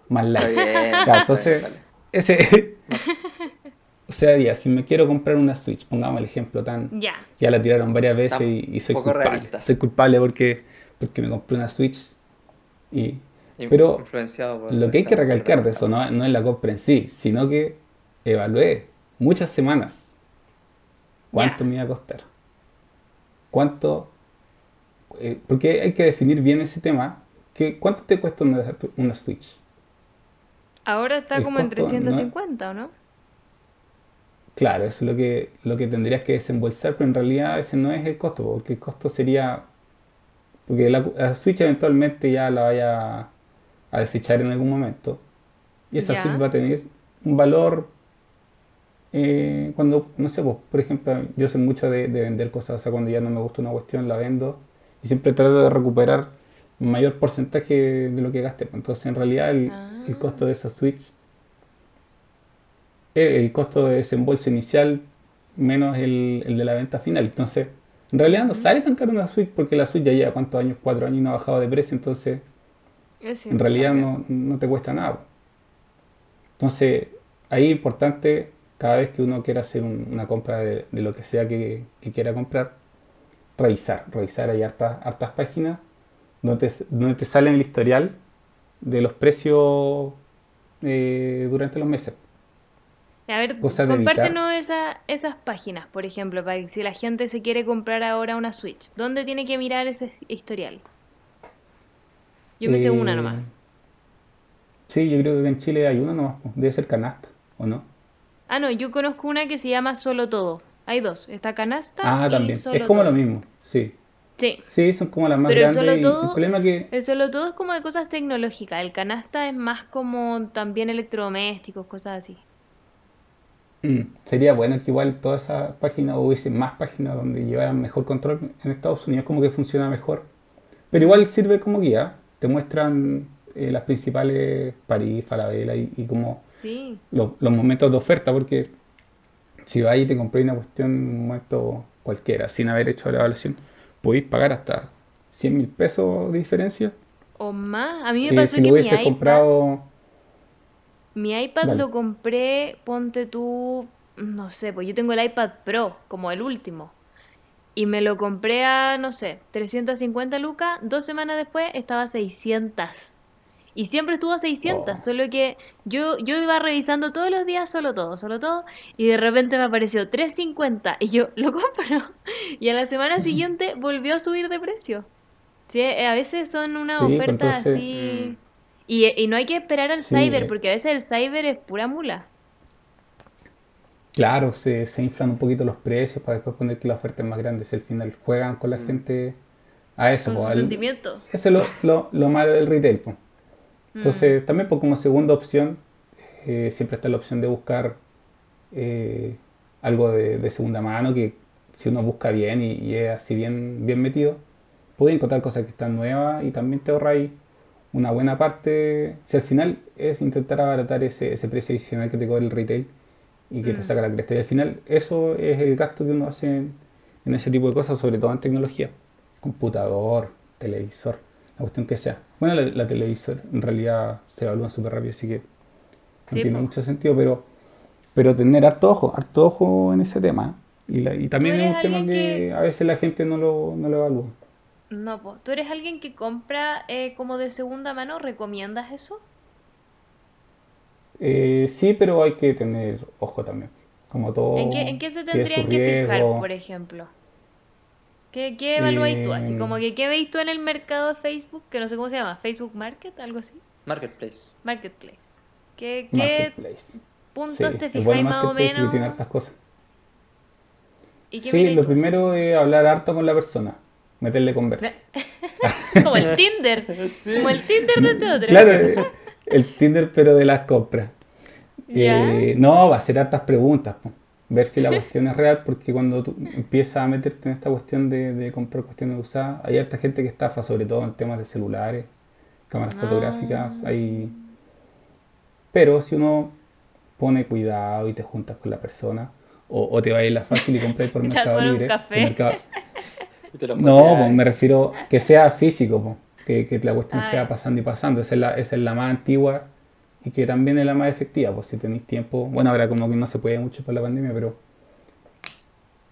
más light. bien. Ya, entonces, ese, O sea, ya, si me quiero comprar una Switch, pongamos el ejemplo tan... Ya. Ya la tiraron varias veces y, y soy culpable. realista. Soy culpable porque, porque me compré una Switch. Y, pero influenciado por lo que hay que recalcar de eso no, no es la compra en sí, sino que evalué muchas semanas cuánto me iba a costar. Cuánto... eh, porque hay que definir bien ese tema. Que, ¿Cuánto te cuesta una, una Switch? Ahora está El como en costo no es- 350, ¿o no? Claro, eso es lo que, lo que tendrías que desembolsar, pero en realidad ese no es el costo, porque el costo sería... Porque la, la Switch eventualmente ya la vaya a desechar en algún momento. Y esa. Switch va a tener un valor eh, cuando, no sé, pues, por ejemplo, yo sé mucho de, de vender cosas, o sea, cuando ya no me gusta una cuestión la vendo y siempre trato de recuperar mayor porcentaje de lo que gasté. pues. Entonces, en realidad, el, el costo de esa Switch el, el costo de desembolso inicial menos el, el de la venta final. Entonces, en realidad no sale tan caro una Switch porque la Switch ya lleva cuántos años, cuatro años y no ha bajado de precio, entonces Es en realidad no, no te cuesta nada. Entonces, ahí es importante cada vez que uno quiera hacer un- una compra de, de lo que sea que, que quiera comprar, revisar, revisar, hay hartas, hartas páginas donde te, donde te sale el historial de los precios eh, durante los meses. A ver, compártenos esa- esas páginas, por ejemplo, para que si la gente se quiere comprar ahora una Switch, ¿dónde tiene que mirar ese historial? Yo me sé una Eh, nomás. Sí, yo creo que en Chile hay una nomás, debe ser canasta, ¿o no? Ah, no, yo conozco una que se llama Solo Todo. Hay dos, está Canasta Ah, y también. Solo Es como Todo. lo mismo, sí. Sí, Sí, son como las más Pero el grandes. Solo Todo- el problema que el Solo Todo es como de cosas tecnológicas, el Canasta es más como también electrodomésticos, cosas así. mm, sería bueno que igual todas esas páginas hubiese más páginas donde llevaran mejor control. En Estados Unidos como que funciona mejor. Pero igual sirve como guía. Te muestran eh, las principales París, Falabella y, y como Sí, lo- los momentos de oferta, porque si vas y te compré una cuestión en un momento cualquiera, sin haber hecho la evaluación, podéis pagar hasta 100 mil pesos de diferencia. o más. A mí me Que pasó si que mi iPad, comprado, mi iPad Dale. lo compré, ponte tú, no sé, pues yo tengo el iPad Pro, como el último. Y me lo compré a, no sé, 350 lucas, dos semanas después estaba a 600. Y siempre estuvo a 600, Oh. solo que yo, yo iba revisando todos los días solo todo, solo todo, y de repente me apareció 350 y yo lo compro. Y a la semana siguiente volvió a subir de precio. Sí, eh, a veces son unas Sí, pues ofertas entonces- así. Y, y no hay que esperar al Sí, cyber, porque a veces el cyber es pura mula. claro, se, se inflan un poquito los precios para después poner que la oferta es más grande. Si al final juegan con la gente a eso. Con pues, al-. Ese es lo, lo, lo malo del retail. Pues. Mm. Entonces, también pues, como segunda opción, eh, siempre está la opción de buscar eh, algo de, de segunda mano, que si uno busca bien y, y es así bien, bien metido, puede encontrar cosas que están nuevas y también te ahorra ahí una buena parte. Si al final es intentar abaratar ese, ese precio adicional que te cobra el retail y que te Mm. saca la cresta. Y al final eso es el gasto que uno hace en, en ese tipo de cosas, sobre todo en tecnología. Computador, televisor, la cuestión que sea. Bueno, la, la televisor en realidad se evalúa súper rápido, así que no Sí, tiene po. mucho sentido, pero, pero tener harto ojo, harto ojo en ese tema. Y, la- y también ¿Tú es un tema que, que- a veces la gente no lo, no lo evalúa. No, pues, ¿tú eres alguien que compra eh, como de segunda mano? ¿Recomiendas eso? Eh, sí, pero hay que tener ojo también. Como todo. ¿En qué, en qué se tendrían que fijar, por ejemplo? ¿Qué, qué evaluáis tú? Así Eh, como que, ¿qué veis tú en el mercado de Facebook? Que no sé cómo se llama, Facebook Market, algo así. Marketplace. Marketplace. ¿Qué, qué Marketplace. puntos Sí, te fijáis bueno más o menos? tiene hartas cosas. ¿Y qué Sí, lo tú? primero es hablar harto con la persona, meterle conversa. Como el Tinder. Como el Tinder de otro. Claro, eh, el Tinder pero de las compras. Eh, no, va a ser hartas preguntas, po. Ver si la cuestión es real, porque cuando tú empiezas a meterte en esta cuestión de, de comprar cuestiones usadas, hay harta gente que estafa, sobre todo en temas de celulares, cámaras Ah. fotográficas, hay... Pero si uno pone cuidado y te juntas con la persona, o, o te vas a ir la fácil y compras por Mercado Libre, Mercado- no, pues, me refiero que sea físico, pues, que, que la cuestión Ah, sea pasando y pasando. Esa es la, esa es la más antigua y que también es la más efectiva, pues si tenéis tiempo, bueno, ahora como que no se puede mucho por la pandemia, pero,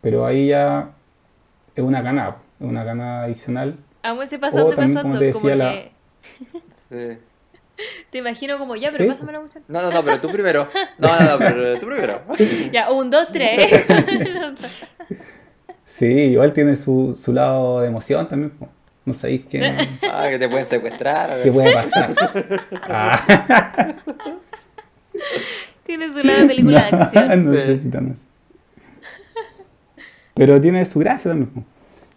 pero ahí ya es una gana, es una gana adicional. Aún ese pasando, O también, pasando, como te como decía, la- que Sí. te imagino como, ya, pero Sí, pásame la cuestión. No, no, no, pero tú primero. No, no, no, pero tú primero. Ya, un, dos, tres. Sí, igual tiene su, su lado de emoción también, pues. No sabéis qué, Ah, que te pueden secuestrar. qué puede pasar. Ah, Tiene su lado de película de acción. no Sí. necesitan eso. Pero tiene su gracia también.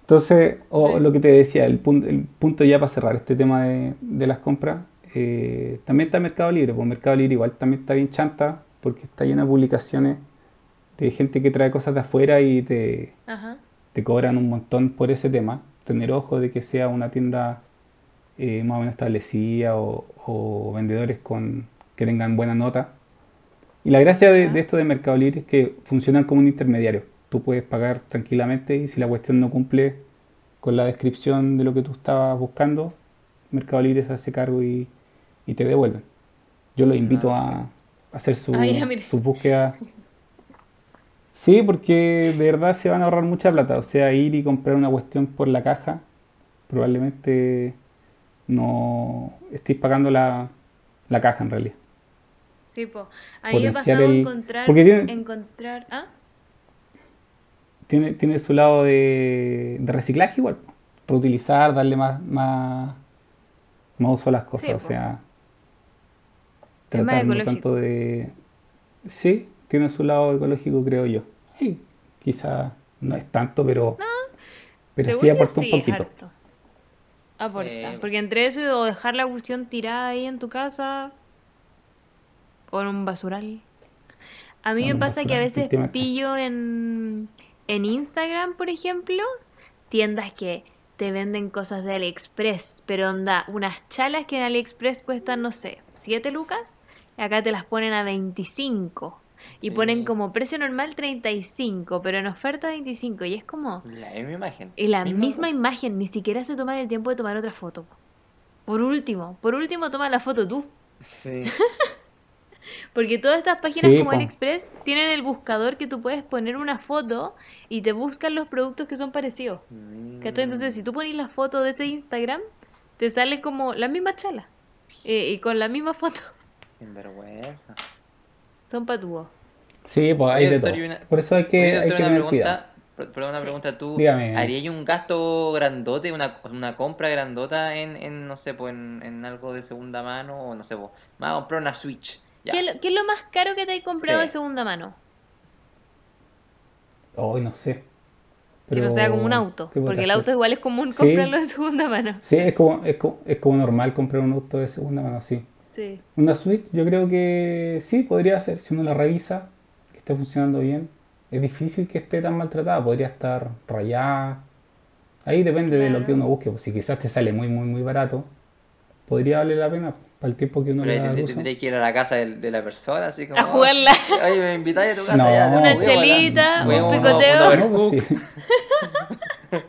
Entonces, o Sí. lo que te decía, el punto, el punto ya para cerrar este tema de, de las compras, eh, también está Mercado Libre. Pues Mercado Libre igual también está bien chanta porque está lleno de publicaciones de gente que trae cosas de afuera y te, Ajá. te cobran un montón por ese tema. Tener ojo de que sea una tienda eh, más o menos establecida o, o vendedores con, que tengan buena nota. Y la gracia de, esto de Mercado Libre es que funcionan como un intermediario. Tú puedes pagar tranquilamente y si la cuestión no cumple con la descripción de lo que tú estabas buscando, Mercado Libre se hace cargo y, y te devuelven. Yo los invito Ah, a hacer su, Ah, sus búsquedas. Sí, porque de verdad se van a ahorrar mucha plata. O sea, ir y comprar una cuestión por la caja, probablemente no estéis pagando la, la caja en realidad. Sí, po. A mí me Potenciar pasaba el- encontrar, porque tiene- encontrar, ¿ah? Tiene, tiene su lado de, de reciclaje igual. po. Reutilizar, darle más, más, más uso a las cosas. Sí, o sea, tratar no tanto de... Sí, tiene su lado ecológico, creo yo. Sí, quizá no es tanto, pero, pero Según sí aporta un sí, poquito. harto. Aporta. Sí. Porque entre eso o dejar la cuestión tirada ahí en tu casa o en un basural. A mí me pasa que a veces pillo en, en Instagram, por ejemplo, tiendas que te venden cosas de AliExpress, pero onda, unas chalas que en AliExpress cuestan, no sé, 7 lucas, y acá te las ponen a 25. Y Sí. ponen como precio normal 35, pero en oferta 25. Y es como... La misma imagen. Y la Misma imagen, ni siquiera se toman el tiempo de tomar otra foto. Por último, por último toma la foto tú. Sí. Porque todas estas páginas Sí, como. AliExpress tienen el buscador que tú puedes poner una foto y te buscan los productos que son parecidos. ¿Cachai? Entonces, si tú pones la foto de ese Instagram, te sale como la misma chala. Eh, y con la misma foto. Sin vergüenza. Son patúos. Sí, pues hay Oye, de doctor, todo. una- Por eso hay que, Oye, hay doctor, que una tener pregunta. cuidado. una Sí. pregunta. ¿Tú Dígame. harías un gasto grandote, una, una compra grandota en, en no sé, pues en, en algo de segunda mano? O no sé, pues, me voy a comprar una Switch. Ya. ¿Qué, es lo- qué es lo más caro que te hay comprado Sí. de segunda mano? Hoy no sé. Que no sea como un auto. sí, porque el auto igual es común Sí. comprarlo de segunda mano. Sí, es como, es, como, es como normal comprar un auto de segunda mano, sí. Sí. Una Switch, yo creo que sí, podría ser, si uno la revisa, que esté funcionando bien. Es difícil que esté tan maltratada, podría estar rayada. Ahí depende de lo Claro. que uno busque. Pues si quizás te sale muy, muy, muy barato, podría valer la pena para el tiempo que uno Pero le da que ir a la casa de, de la persona, así como. A jugarla. Oye, me invitáis a tu casa No. ya. Una volar. chelita, a un picoteo. un No, overcook. pues sí.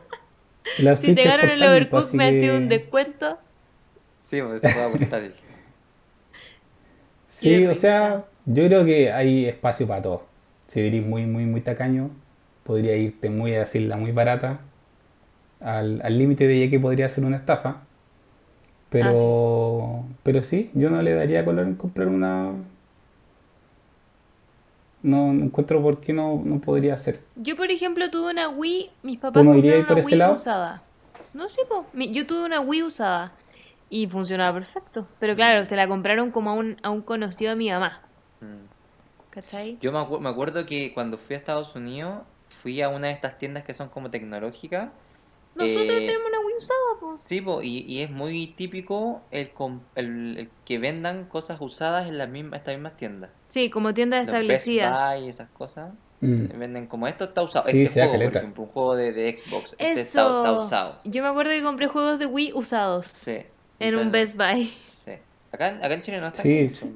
La Si te ganan el overcook pues, así me hacía que- un descuento. Sí, pues se puede aportar. Sí, o sea, yo creo que hay espacio para todo. Si eres muy, muy, muy tacaño, podría irte muy a decirla muy barata, al al límite de ya que podría ser una estafa. Pero, pero sí, yo no le daría color en comprar una. No, no encuentro por qué no, no podría ser. Yo, por ejemplo, tuve una Wii. Mis papás no compraron una ese Wii lado? usada. No sé, po. Yo tuve una Wii usada. Y funcionaba perfecto. Pero claro, se la compraron como a un, a un conocido de mi mamá. ¿Cachai? Yo me, acu- me acuerdo que cuando fui a Estados Unidos, fui a una de estas tiendas que son como tecnológicas. Nosotros eh, tenemos una Wii usada, po. Sí, po, y, y es muy típico el, com- el, el que vendan cosas usadas en las mismas, estas mismas tiendas. Sí, como tienda Los Best establecida. Buy y esas cosas. Mm. Venden como esto está usado. Sí, este juego, por ejemplo, un juego de, de Xbox. Este está, está Eso. usado. Yo me acuerdo que compré juegos de Wii usados. Sí. En Eso un es- Best Buy. Sí. Acá, acá en Chile no está Sí, sí.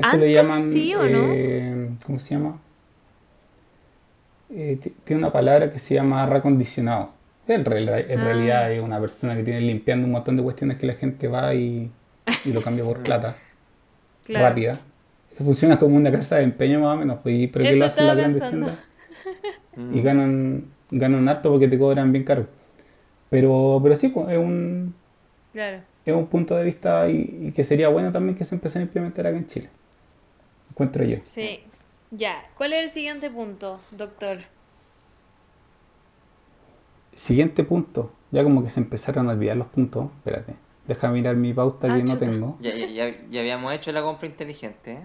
Eso Antes le llaman. sí, ¿o no? eh, ¿Cómo se llama? Eh, ti- tiene una palabra que se llama reacondicionado. En, real- en Ah. realidad es una persona que tiene limpiando un montón de cuestiones que la gente va y, y lo cambia por plata. Claro. rápida. Que funciona como una casa de empeño más o menos, pues, y- pero que lo hacen las estaba grandes pensando. tiendas y ganan, ganan harto porque te cobran bien caro. Pero, pero sí, pues, es un, Claro. es un punto de vista y, y que sería bueno también que se empezara a implementar acá en Chile. Encuentro yo. Sí. Ya. ¿Cuál es el siguiente punto, doctor? Siguiente punto. Ya como que se empezaron a olvidar los puntos. Espérate. Deja mirar mi pauta Ah, que no tengo. Ya, ya, ya, habíamos hecho la compra inteligente, ¿eh?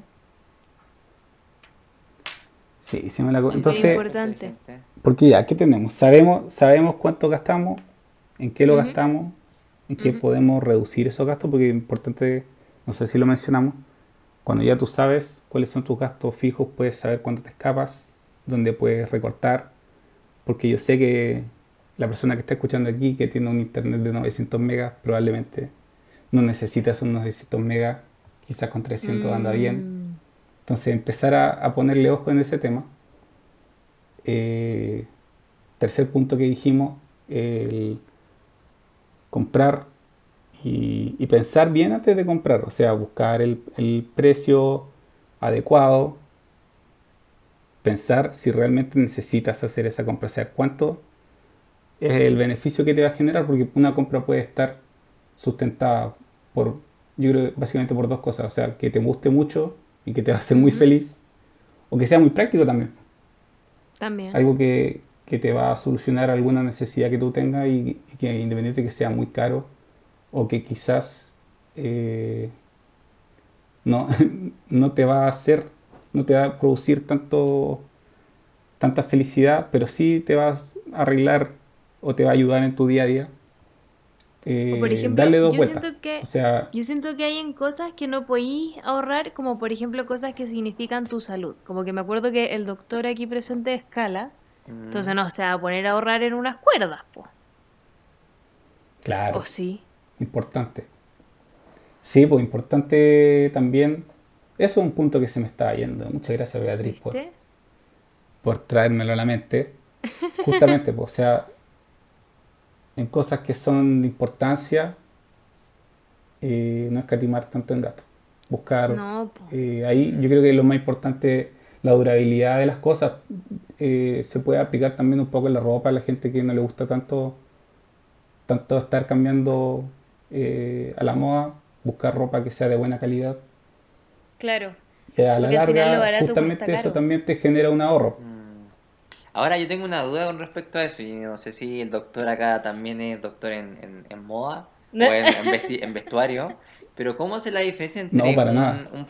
Sí, hicimos la co- Súper Entonces, importante. Porque ya, ¿qué tenemos? Sabemos, sabemos cuánto gastamos, en qué lo gastamos, en qué podemos reducir esos gastos, porque es importante, no sé si lo mencionamos, cuando ya tú sabes cuáles son tus gastos fijos, puedes saber cuánto te escapas, dónde puedes recortar, porque yo sé que la persona que está escuchando aquí, que tiene un internet de 900 megas, probablemente no necesita esos 900 megas, quizás con 300 anda bien. Mm, Entonces empezar a, a ponerle ojo en ese tema. Eh, tercer punto que dijimos, el comprar y, y pensar bien antes de comprar, o sea, buscar el, el precio adecuado, pensar si realmente necesitas hacer esa compra, o sea, cuánto es el beneficio que te va a generar, porque una compra puede estar sustentada por, yo creo, básicamente por dos cosas, o sea, que te guste mucho y que te va a hacer muy feliz, o que sea muy práctico también, También. algo que, que te va a solucionar alguna necesidad que tú tengas y, y que independiente que sea muy caro o que quizás eh, no, no te va a hacer, no te va a producir tanto, tanta felicidad, pero sí te va a arreglar o te va a ayudar en tu día a día. O por eh, ejemplo, darle dos yo vueltas. siento que O sea, Yo siento que hay en cosas que no podéis ahorrar, como por ejemplo cosas que significan tu salud. Como que me acuerdo que el doctor aquí presente escala, entonces no se va a poner a ahorrar en unas cuerdas, po. claro. ¿O sí? Importante. Sí, pues importante también. Eso es un punto que se me estaba yendo. Muchas gracias, Beatriz, por, por traérmelo a la mente. Justamente, pues, o sea, en cosas que son de importancia, eh, no escatimar tanto en gasto. Buscar No, po. eh, ahí, yo creo que lo más importante, la durabilidad de las cosas, eh, se puede aplicar también un poco en la ropa a la gente que no le gusta tanto, tanto estar cambiando eh, a la moda, buscar ropa que sea de buena calidad. Claro. Y a la Porque al final lo larga, justamente eso también te genera un ahorro. Mm. Ahora yo tengo una duda con respecto a eso y no sé si el doctor acá también es doctor en, en, en moda o en, en vesti- en vestuario, pero ¿cómo se la diferencia entre No, para un- nada. un-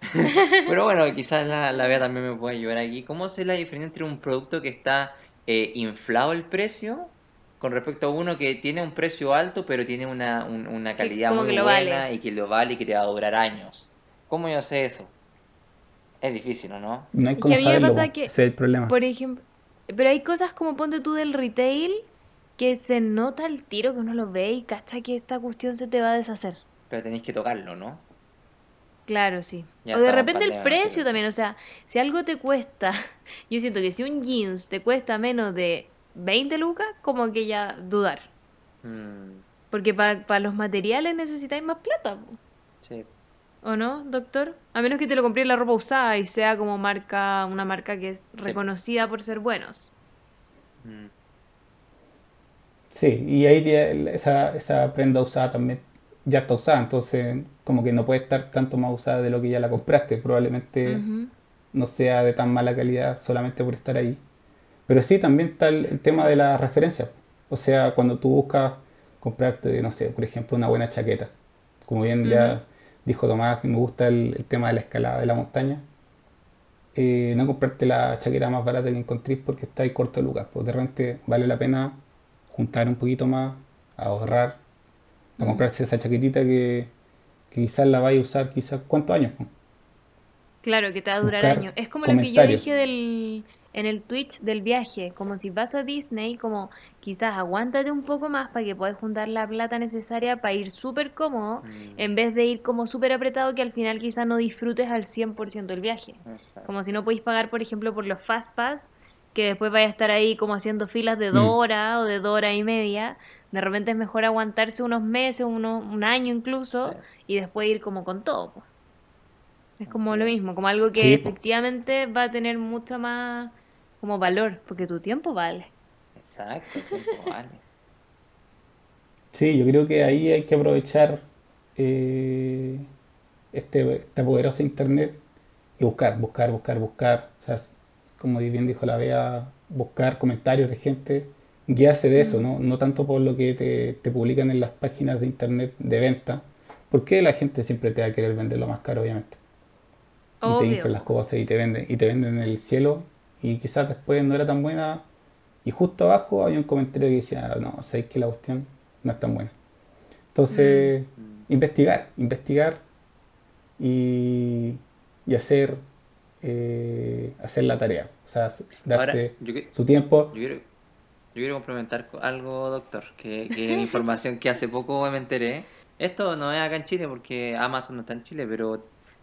pero bueno, quizás la, la Bea también me puede ayudar aquí. ¿Cómo se la diferencia entre un producto que está eh, inflado el precio con respecto a uno que tiene un precio alto pero tiene una, un- una calidad muy buena vale. y que lo vale y que te va a durar años? ¿Cómo yo sé eso? Es difícil, ¿o ¿no? No hay Es que saberlo, ese es el problema. Por ejemplo, pero hay cosas como ponte tú del retail que se nota el tiro que uno lo ve y cacha que esta cuestión se te va a deshacer. Pero tenéis que tocarlo, ¿no? Claro, sí. Ya o de repente el precio también, o sea, si algo te cuesta, yo siento que si un jeans te cuesta menos de 20 lucas, como que ya dudar. Mm, Porque para los materiales necesitáis más plata, po. sí. ¿o no, doctor? A menos que te lo compré en la ropa usada y sea como marca, una marca que es reconocida por ser buenos. Mm. Sí, y ahí esa, esa prenda usada también ya está usada, entonces como que no puede estar tanto más usada de lo que ya la compraste. Probablemente no sea de tan mala calidad solamente por estar ahí. Pero sí, también está el, el tema de la referencia. O sea, cuando tú buscas comprarte, no sé, por ejemplo, una buena chaqueta. Como bien ya dijo Tomás, me gusta el, el tema de la escalada de la montaña. eh, no comprarte la chaqueta más barata que encontrís porque está ahí corto de lucas. Pues de repente vale la pena juntar un poquito más, ahorrar, para comprarse esa chaquetita que, que quizás la vaya a usar quizás cuántos años. pues? Claro, que te va a durar años. Es como lo que yo dije del, en el Twitch del viaje, como si vas a Disney, como quizás aguántate un poco más para que puedas juntar la plata necesaria para ir súper cómodo, Mm. en vez de ir como súper apretado que al final quizás no disfrutes al 100% el viaje. Exacto. Como si no podéis pagar, por ejemplo, por los Fast Pass, que después vaya a estar ahí como haciendo filas de dos Mm. horas o de dos horas y media. De repente es mejor aguantarse unos meses, uno, un año incluso, Sí. y después ir como con todo. Es como lo mismo, como algo que Sí, efectivamente va a tener mucho más como valor, porque tu tiempo vale. Exacto, el tiempo vale. Sí, yo creo que ahí hay que aprovechar eh, este, esta poderosa internet y buscar, buscar, buscar, buscar. O sea, como bien dijo la Bea, buscar comentarios de gente, guiarse de eso, ¿no? No tanto por lo que te, te publican en las páginas de internet de venta, porque la gente siempre te va a querer vender lo más caro, obviamente. Y te Obvio. inflan las cosas y te venden, y te venden el cielo, y quizás después no era tan buena. Y justo abajo había un comentario que decía, no, sabéis que la cuestión no es tan buena. Entonces, Mm. investigar, investigar y, y hacer, eh, hacer la tarea. O sea, darse Ahora, yo, que- su tiempo. yo quiero, yo quiero complementar co- algo, doctor, que, que es información que hace poco me enteré. Esto no es acá en Chile porque Amazon no está en Chile, pero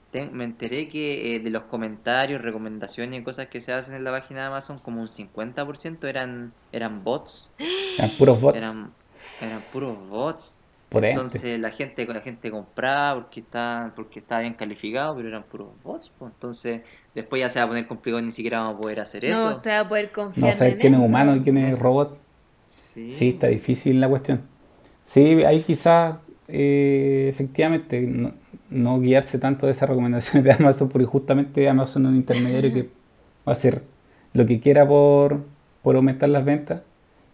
te- me enteré que eh, de los comentarios, recomendaciones y cosas que se hacen en la página de Amazon, como un 50% eran, eran bots, Eran puros bots eran, eran puros bots. Entonces la gente, la gente compraba porque está, porque estaba bien calificado, pero eran puros bots, pues. Entonces después ya se va a poner complicado y ni siquiera vamos a poder hacer eso. No se va a poder confiar no saber quién es humano y quién es robot. Sí. Sí, está difícil la cuestión. Sí, hay quizás, eh, efectivamente, no, no guiarse tanto de esas recomendaciones de Amazon, porque justamente Amazon es un intermediario que va a hacer lo que quiera por, por aumentar las ventas.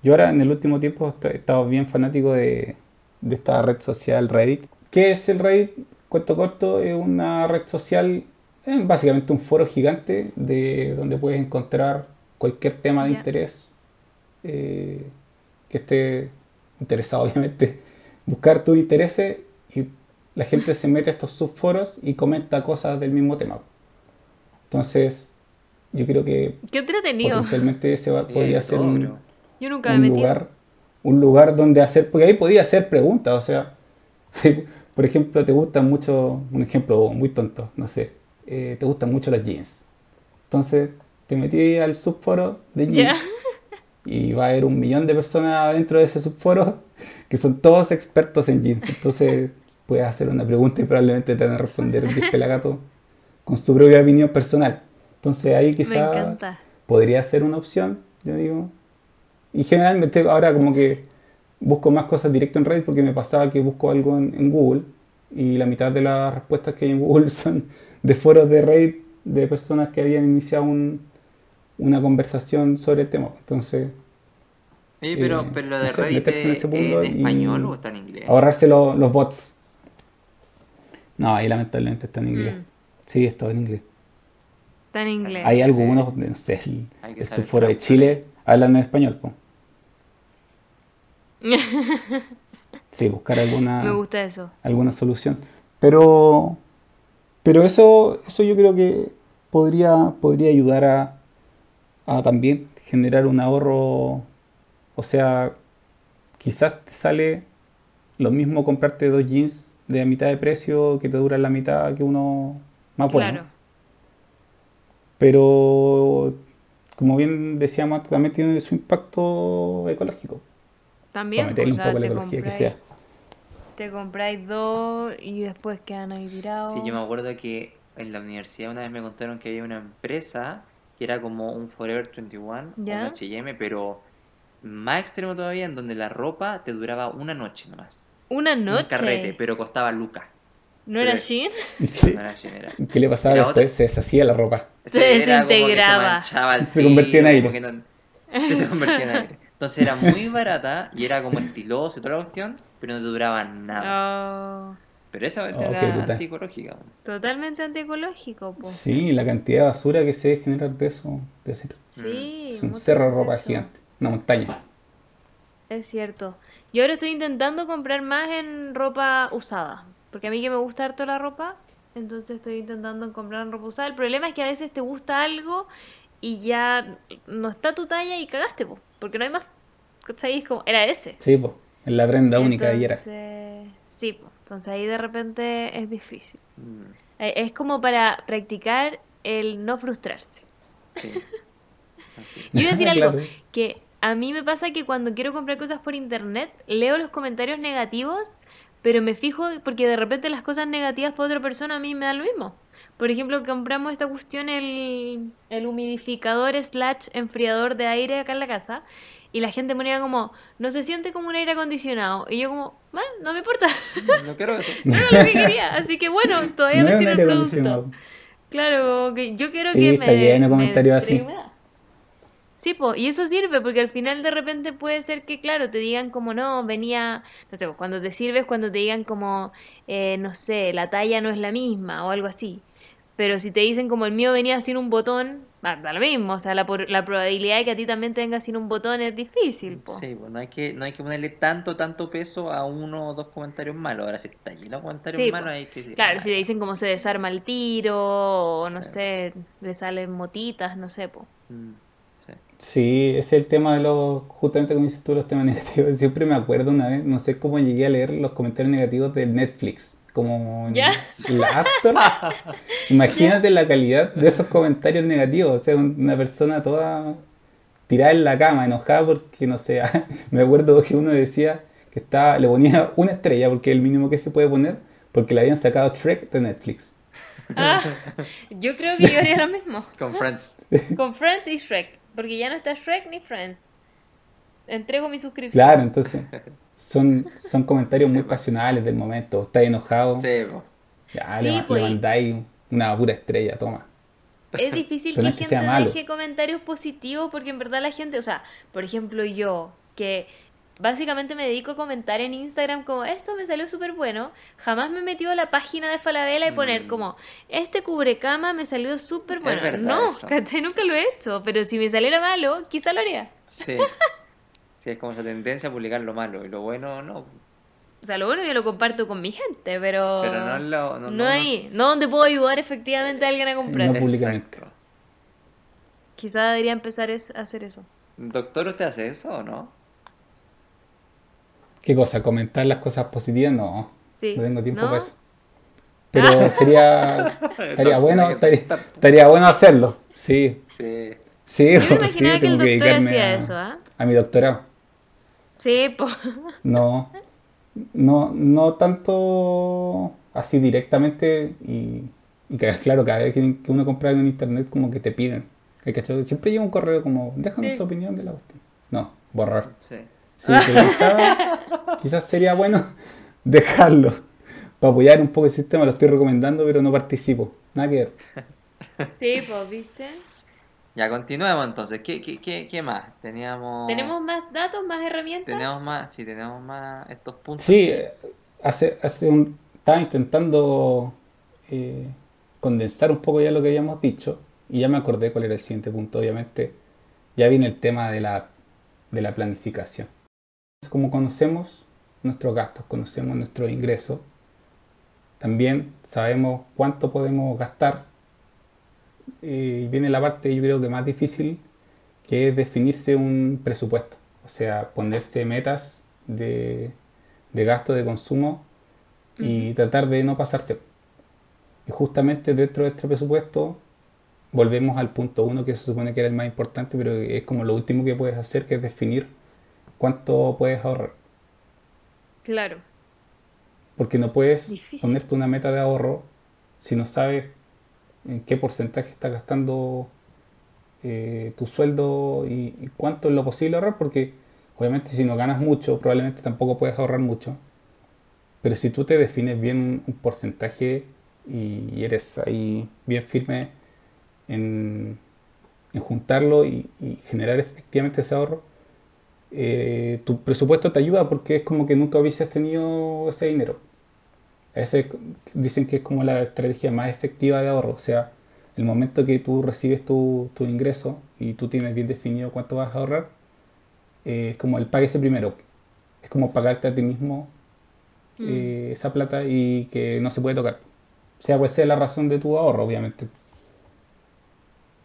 Yo ahora en el último tiempo he estado bien fanático de, de esta red social Reddit. ¿Qué es el Reddit? Cuento corto, es una red social, es básicamente un foro gigante de donde puedes encontrar cualquier tema de Ya. interés eh, que esté interesado, obviamente, buscar tus intereses la gente se mete a estos subforos y comenta cosas del mismo tema. Entonces, yo creo que Qué entretenido. potencialmente ese va- Sí, podría ser un. Yo nunca un lugar, un lugar donde hacer, porque ahí podía hacer preguntas, o sea, por ejemplo, te gustan mucho, un ejemplo muy tonto, no sé, eh, te gustan mucho las jeans. Entonces, te metí al subforo de jeans y va a haber un millón de personas dentro de ese subforo que son todos expertos en jeans. Entonces, puedes hacer una pregunta y probablemente te van a responder el pelagato con su propia opinión personal. Entonces, ahí quizá podría ser una opción, yo digo. Y generalmente ahora como que busco más cosas directo en Reddit porque me pasaba que busco algo en, en Google y la mitad de las respuestas que hay en Google son de foros de Reddit de personas que habían iniciado un- una conversación sobre el tema. Entonces, Oye, pero, eh, pero lo no de sé, Reddit meterse en es, ese ¿es en y- español o está en inglés? ahorrarse lo- los bots. No, ahí lamentablemente está en inglés. Mm. Sí, es todo en inglés. Está en inglés. Hay algunos, no sé, el, el de. Chile hablan en español. po. Sí, buscar alguna, Me gusta eso. alguna solución. Pero, pero eso, eso yo creo que podría, podría ayudar a, a también generar un ahorro. O sea, quizás te sale lo mismo comprarte dos jeans de a mitad de precio que te duran la mitad que uno más bueno. Claro. Pero, como bien decíamos también tiene su impacto ecológico. También, meterle un poco la que compráis- sea. Te compráis dos y después quedan ahí tirados. Sí, yo me acuerdo que en la universidad una vez me contaron que había una empresa que era como un Forever 21 o un ¿Ya? H&M, pero más extremo todavía, en donde la ropa te duraba una noche nomás. Una Un noche. carrete, pero costaba lucas. ¿No era? No Shein, era. ¿Qué le pasaba Era después? otra- Se deshacía la ropa. Se desintegraba. al Se convertía en aire. no- sí, se convertía en aire. Entonces era muy barata y era como estiloso y toda la cuestión, pero no te duraba nada. Oh, Pero esa vez Oh, era antiecológica. totalmente antiecológico, po. Sí, la cantidad de basura que se debe generar de eso. De ese- Sí, es un cerro de ropa gigante. Una montaña. Es cierto. Yo ahora estoy intentando comprar más en ropa usada. Porque a mí que me gusta harto la ropa, entonces estoy intentando comprar en ropa usada. El problema es que a veces te gusta algo y ya no está tu talla y cagaste, po, porque no hay más. Es como, era ese. Sí, pues. En la prenda única y era. Entonces, sí, po. entonces ahí de repente es difícil. Mm, Eh, Es como para practicar el no frustrarse. Sí. Así. Yo iba a decir algo, Claro. que a mí me pasa que cuando quiero comprar cosas por internet, leo los comentarios negativos, pero me fijo porque de repente las cosas negativas para otra persona a mí me dan lo mismo. por ejemplo, compramos esta cuestión, el, el humidificador slash enfriador de aire acá en la casa. Y la gente ponía como, no se siente como un aire acondicionado. Y yo como, bueno, no me importa. No quiero eso. No era lo que quería. Así que bueno, todavía No me sirve el producto. Claro, que yo quiero Sí, que está me, lleno de me comentarios así. humedad. Sí, po, y eso sirve porque al final de repente puede ser que, claro, te digan como no, venía, no sé, pues, cuando te sirves, cuando te digan como, eh, no sé, la talla no es la misma o algo así. Pero si te dicen como el mío venía sin un botón, ah, da lo mismo, o sea, la, por- la probabilidad de que a ti también te venga sin un botón es difícil, po. Sí, pues no hay que, no hay que ponerle tanto, tanto peso a uno o dos comentarios malos. Ahora, si está lleno de comentarios Sí, malos, po. hay que decir, Claro, "Ah, si te dicen cómo se desarma el tiro, o no Sí. sé, le salen motitas, no sé, mm, sí. Ese es el tema de los, justamente como dices tú, los temas negativos. Siempre me acuerdo una vez, no sé cómo llegué a leer los comentarios negativos del Netflix, como en ¿Ya? la App Store. Imagínate la calidad de esos comentarios negativos, o sea, un- una persona toda tirada en la cama, enojada porque, no sé, me acuerdo que uno decía que estaba, le ponía una estrella, porque es el mínimo que se puede poner, porque le habían sacado Shrek de Netflix. Ah, yo creo que yo haría lo mismo. Con Friends. Con Friends y Shrek. Porque ya no está Shrek ni Friends. Entrego mi suscripción. Claro, entonces son, son comentarios muy Sí, pasionales del momento. Estás enojado, Sí, ya Sí, le, pues, le mandáis una pura estrella, toma. Es difícil que no es que sea gente malo. deje comentarios positivos porque en verdad la gente, o sea, por ejemplo yo, que básicamente me dedico a comentar en Instagram como esto me salió súper bueno, jamás me he metido a la página de Falabella y poner Mm. como este cubrecama me salió súper bueno. No. ¿cachai? Nunca lo he hecho, pero si me saliera malo, quizá lo haría. Sí. Sí, es como esa tendencia a publicar lo malo y lo bueno no. O sea, lo bueno yo lo comparto con mi gente, pero, Pero no lo. No, no, no- ahí, no donde puedo ayudar efectivamente a alguien a comprar. No públicamente. Quizá debería empezar es- a hacer eso. Doctor, ¿usted hace eso o no? ¿Qué cosa? ¿Comentar las cosas positivas? No, Sí. no tengo tiempo ¿No? para eso. Pero sería, estaría No, bueno, que estaría, estar- estaría bueno hacerlo. Sí, Sí. sí, Yo me sí, imaginaba que el tengo que doctor dedicarme hacía a, eso, ¿ah? a mi doctorado. Sí, po. No, no, no tanto así directamente y, y que, claro, cada vez que, que uno compra algo en internet como que te piden. Siempre llega un correo como, déjanos Sí. tu opinión de la cuestión. No, borrar. Sí. Sí, pero quizás, quizás sería bueno dejarlo. Para apoyar un poco el sistema lo estoy recomendando, pero no participo. Nada que ver. Sí, pues, ¿viste? Ya, continuemos entonces. ¿Qué, qué, qué, qué más? Teníamos. ¿Tenemos más datos, más herramientas? Tenemos más, sí, tenemos más estos puntos. Sí, hace, hace un, estaba intentando eh, condensar un poco ya lo que habíamos dicho y ya me acordé cuál era el siguiente punto. Obviamente, ya viene el tema de la, de la planificación. Como conocemos nuestros gastos, conocemos nuestros ingresos, también sabemos cuánto podemos gastar. eh, Y viene la parte, yo creo que más difícil, que es definirse un presupuesto. O sea, ponerse metas de, de gasto de consumo y tratar de no pasarse. Y justamente dentro de este presupuesto volvemos al punto uno que se supone que era el más importante, pero es como lo último que puedes hacer, que es definir cuánto puedes ahorrar. Claro. Porque no puedes Difícil. ponerte una meta de ahorro si no sabes en qué porcentaje estás gastando eh, tu sueldo y, y cuánto es lo posible ahorrar, porque obviamente si no ganas mucho, probablemente tampoco puedes ahorrar mucho. Pero si tú te defines bien un, porcentaje y, y eres ahí bien firme en, en juntarlo y, y generar efectivamente ese ahorro, eh, tu presupuesto te ayuda porque es como que nunca hubieses tenido ese dinero. A veces dicen que es como la estrategia más efectiva de ahorro. O sea, el momento que tú recibes tu, tu ingreso y tú tienes bien definido cuánto vas a ahorrar, eh, es como el páguese primero. Es como pagarte a ti mismo Mm. eh, esa plata y que no se puede tocar. Sea cual sea la razón de tu ahorro, obviamente.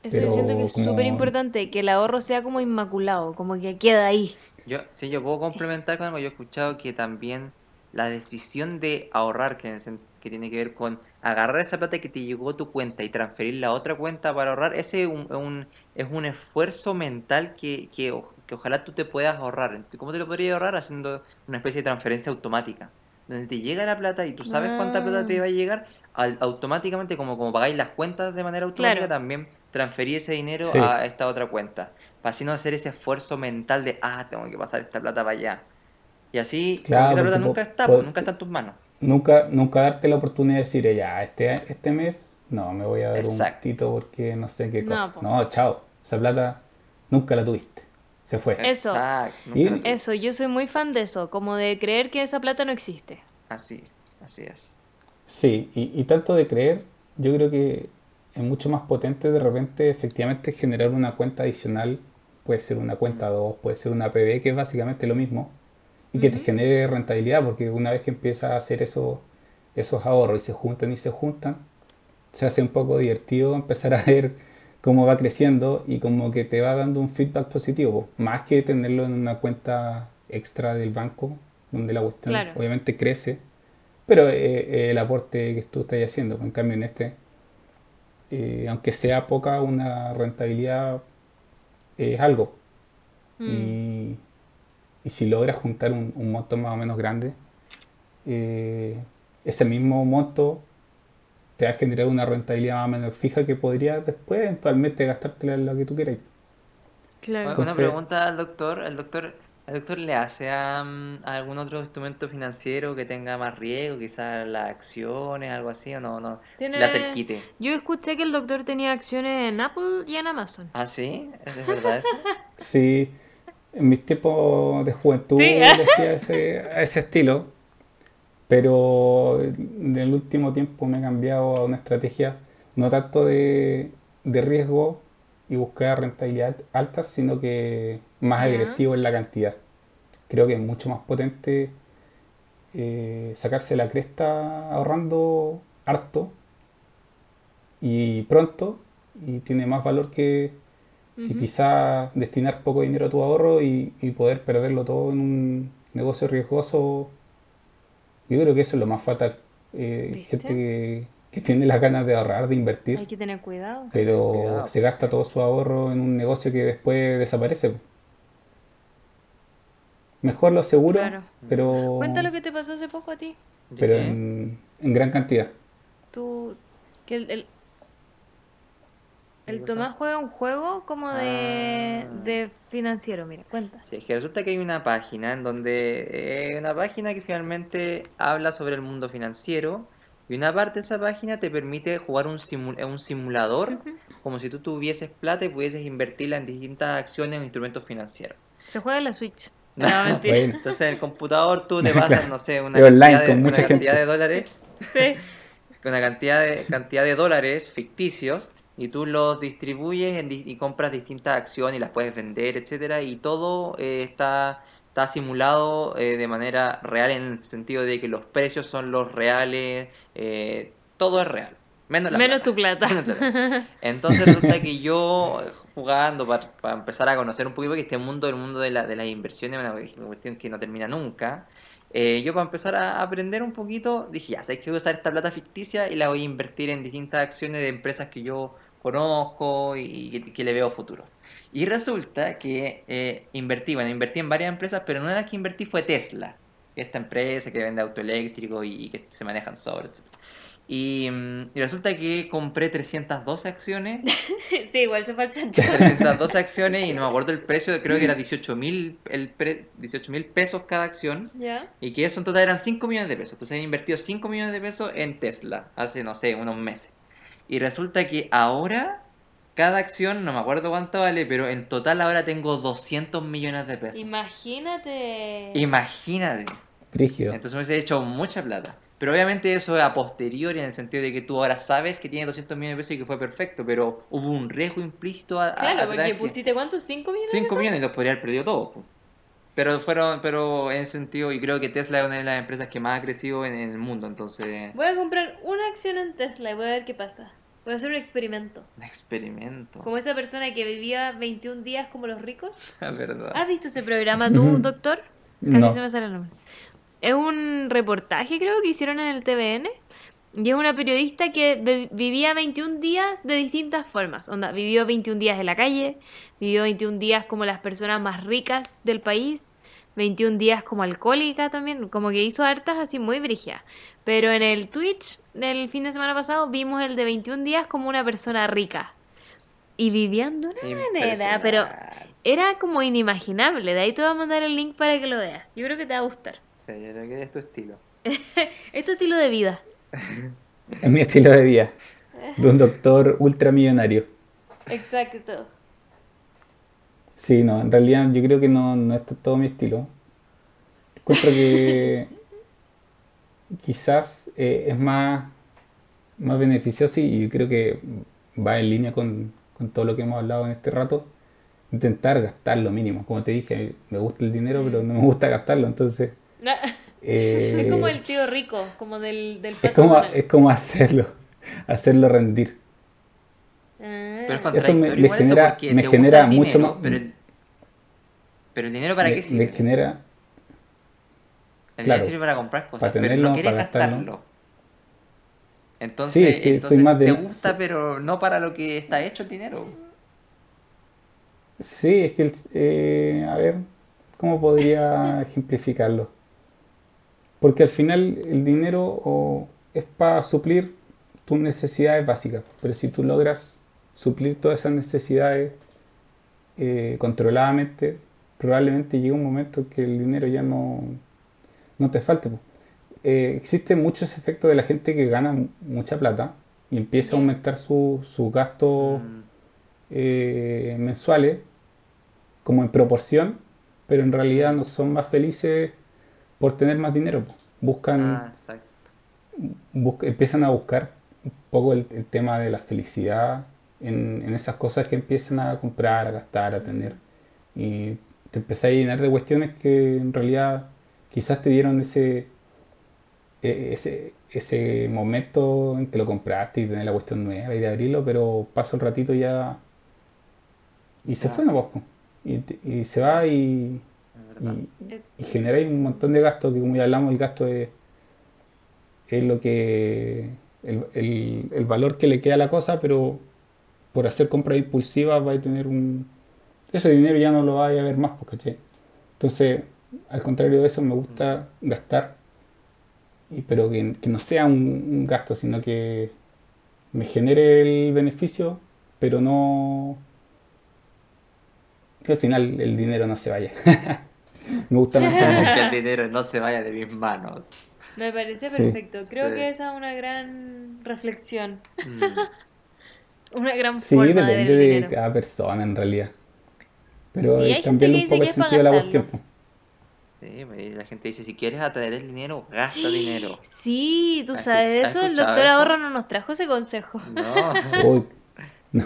Eso Pero yo siento que es como- súper importante, que el ahorro sea como inmaculado, como que queda ahí. Yo, sí, yo puedo complementar con algo. Yo he escuchado que también la decisión de ahorrar, que, que tiene que ver con agarrar esa plata que te llegó a tu cuenta y transferirla a otra cuenta para ahorrar, ese es un, un- es un esfuerzo mental que, que, o- que ojalá tú te puedas ahorrar. ¿Cómo te lo podrías ahorrar? Haciendo una especie de transferencia automática. Entonces te llega la plata y tú sabes cuánta plata te Ah. va a llegar, al- automáticamente, como, como pagáis las cuentas de manera automática, Claro. también transferí ese dinero Sí. a esta otra cuenta. Para así no hacer ese esfuerzo mental de, ah, tengo que pasar esta plata para allá. Y así, Claro, esa plata nunca está, pues, nunca está en tus manos. Nunca, nunca darte la oportunidad de decir, ya, este, este mes, no, me voy a dar un gustito porque no sé qué cosa. No, chao. Esa plata nunca la tuviste. Se fue. Eso. Exacto, Y-. Eso, yo soy muy fan de eso, como de creer que esa plata no existe. Así, así es. Sí, y, y tanto de creer, yo creo que es mucho más potente de repente efectivamente generar una cuenta adicional, puede ser una cuenta 2, puede ser una PB, que es básicamente lo mismo, y que te Ujú. genere rentabilidad, porque una vez que empiezas a hacer eso, esos ahorros y se juntan y se juntan, se hace un poco divertido empezar a ver cómo va creciendo y como que te va dando un feedback positivo, po. más que tenerlo en una cuenta extra del banco, donde la cuestión Claro. obviamente crece, pero eh, eh, el aporte que tú estás haciendo, en cambio en este, eh, aunque sea poca, una rentabilidad es algo. Mm. Y, y si logras juntar un, un monto más o menos grande, eh, ese mismo monto te va a generar una rentabilidad más o menos fija que podrías después eventualmente gastártela en lo que tú quieras. Claro. Una Entonces- pregunta al doctor, ¿el doctor, el doctor le hace a, a algún otro instrumento financiero que tenga más riesgo, quizás las acciones, algo así, o no, no, Tiene- le hace el quite? Yo escuché que el doctor tenía acciones en Apple y en Amazon. ¿Ah, sí? ¿Es verdad eso? Sí, en mis tiempos de juventud Sí. lo hacía ese, a ese estilo, pero en el último tiempo me he cambiado a una estrategia no tanto de, de riesgo y buscar rentabilidad alta, sino que más agresivo en la cantidad. Creo que es mucho más potente eh, sacarse la cresta ahorrando harto y pronto y tiene más valor que, que Ujú. quizá destinar poco dinero a tu ahorro y, y poder perderlo todo en un negocio riesgoso. Yo creo que eso es lo más fatal. Eh, gente que, que tiene las ganas de ahorrar, de invertir, Hay que tener cuidado. pero Cuidado, se gasta todo su ahorro en un negocio que después desaparece. Mejor lo seguro, Claro. pero, Cuenta lo que te pasó hace poco a ti. ¿De pero en, en gran cantidad. Tú, que el, el. Tomás juega un juego como de, Ah. de financiero, mira, cuenta. Sí, es que resulta que hay una página en donde, eh, una página que finalmente habla sobre el mundo financiero y una parte de esa página te permite jugar un, simu- eh, un simulador como si tú tuvieses plata y pudieses invertirla en distintas acciones o instrumentos financieros. Se juega en la Switch. No, mentira. Bueno, Entonces en el computador tú te pasas, no sé, una online cantidad de, con mucha una cantidad de dólares, Sí. una cantidad de, cantidad de dólares ficticios y tú los distribuyes en di- y compras distintas acciones y las puedes vender, etcétera, y todo eh, está, está simulado eh, de manera real en el sentido de que los precios son los reales, eh, todo es real, menos la Menos plata. tu plata. Menos la plata. Entonces resulta que yo jugando para, para empezar a conocer un poquito que este mundo, el mundo de, la, de las inversiones, es una cuestión que no termina nunca. eh, yo para empezar a aprender un poquito, dije, ya sabes que voy a usar esta plata ficticia y la voy a invertir en distintas acciones de empresas que yo conozco y, que, le veo futuro. Y resulta que eh, invertí, bueno, invertí en varias empresas, pero una de las que invertí fue Tesla, esta empresa que vende auto eléctrico y, que se manejan sobre, etc. Y, mm, y resulta que compré 312 acciones Sí, igual se fue al chancho. 312 acciones y no me acuerdo el precio, creo que era 18 mil el pre- 18 mil pesos cada acción ¿Ya? y que eso en total eran 5 millones de pesos. Entonces he invertido 5 millones de pesos en Tesla hace, no sé, unos meses. Y resulta que ahora cada acción, no me acuerdo cuánto vale, pero en total ahora tengo 200 millones de pesos. Imagínate. Imagínate. Brígido. Entonces me hubiese hecho mucha plata. Pero obviamente eso es a posteriori en el sentido de que tú ahora sabes que tiene 200 millones de pesos y que fue perfecto, pero hubo un riesgo implícito a, a- Claro, porque que- pusiste ¿cuántos? ¿5 millones? de 5 pesos? millones y los podría haber perdido todos. Pero fueron, pero en ese sentido, y creo que Tesla es una de las empresas que más ha crecido en, en el mundo, entonces, Voy a comprar una acción en Tesla y voy a ver qué pasa. Voy a hacer un experimento. un experimento. Como esa persona que vivía 21 días como los ricos. La verdad. ¿Has visto ese programa tú, doctor? Casi No. se me sale el nombre. Es un reportaje, creo, que hicieron en el TVN. Y es una periodista que vi- vivía 21 días de distintas formas. Onda, vivió 21 días en la calle, vivió 21 días como las personas más ricas del país, 21 días como alcohólica también, como que hizo hartas así muy brigias. Pero en el Twitch del fin de semana pasado vimos el de 21 días como una persona rica. Y vivían de una manera, pero era como inimaginable. De ahí te voy a mandar el link para que lo veas. Yo creo que te va a gustar. Sí, yo creo que es tu estilo. Es tu estilo de vida. Es mi estilo de vida. De un doctor ultramillonario. Exacto. Sí, no, en realidad yo creo que no, no es todo mi estilo. Encuentro que quizás eh, es más, más beneficioso y yo creo que va en línea con, con todo lo que hemos hablado en este rato. Intentar gastar lo mínimo. Como te dije, me gusta el dinero, pero no me gusta gastarlo. Entonces, eh, es como el tío rico, como del, del es como, es como hacerlo, hacerlo rendir. Ah. Pero es Eso me- contradictorio eso genera- porque me te gusta genera el mucho dinero, más- Pero el, pero el dinero para qué sirve? genera, El claro, dinero sirve para comprar cosas, para pero no quieres gastarlo. gastarlo. Entonces, es que soy entonces más de- te gusta, sí. pero no para lo que está hecho el dinero. Sí, es que, el- eh, a ver, ¿cómo podría ejemplificarlo? Porque al final el dinero es para suplir tus necesidades básicas, pero si tú logras suplir todas esas necesidades eh, controladamente, probablemente llegue un momento que el dinero ya no, no te falte. Eh, existe mucho ese efecto de la gente que gana mu- mucha plata y empieza a aumentar su- sus gastos Mm, eh, mensuales como en proporción, pero en realidad no son más felices por tener más dinero. Buscan, ah, exacto. empiezan a buscar un poco el, el tema de la felicidad en, en esas cosas que empiezan a comprar, a gastar, a tener. Y te empezás a llenar de cuestiones que en realidad quizás te dieron ese, e- ese, ese momento en que lo compraste y tener la cuestión nueva y de abrirlo, pero pasa un ratito ya y se fue, ¿no? Y, y se va y. y, y genera ahí un montón de gastos que como ya hablamos, el gasto es, es lo que el, el- el valor que le queda a la cosa, pero por hacer compras impulsivas va a tener un ese dinero ya no lo va a ver más, pues, ¿cachai? Entonces, al contrario de eso, me gusta gastar, y, pero que, que no sea un, un gasto, sino que me genere el beneficio, pero no que al final el dinero no se vaya. me gusta mantener. que el dinero no se vaya de mis manos. Me parece Sí. perfecto. Creo Sí. que esa es una gran reflexión. Mm, Una gran Sí, forma de ver depende de dinero. cada persona en realidad. Pero Sí, cambiarle que un dice poco que el sentido de la cuestión. Sí, la gente dice, si quieres atraer el dinero, gasta dinero. Sí, tú ¿Has sabes de eso. El doctor eso? Ahorro no nos trajo ese consejo. No. Uy, no.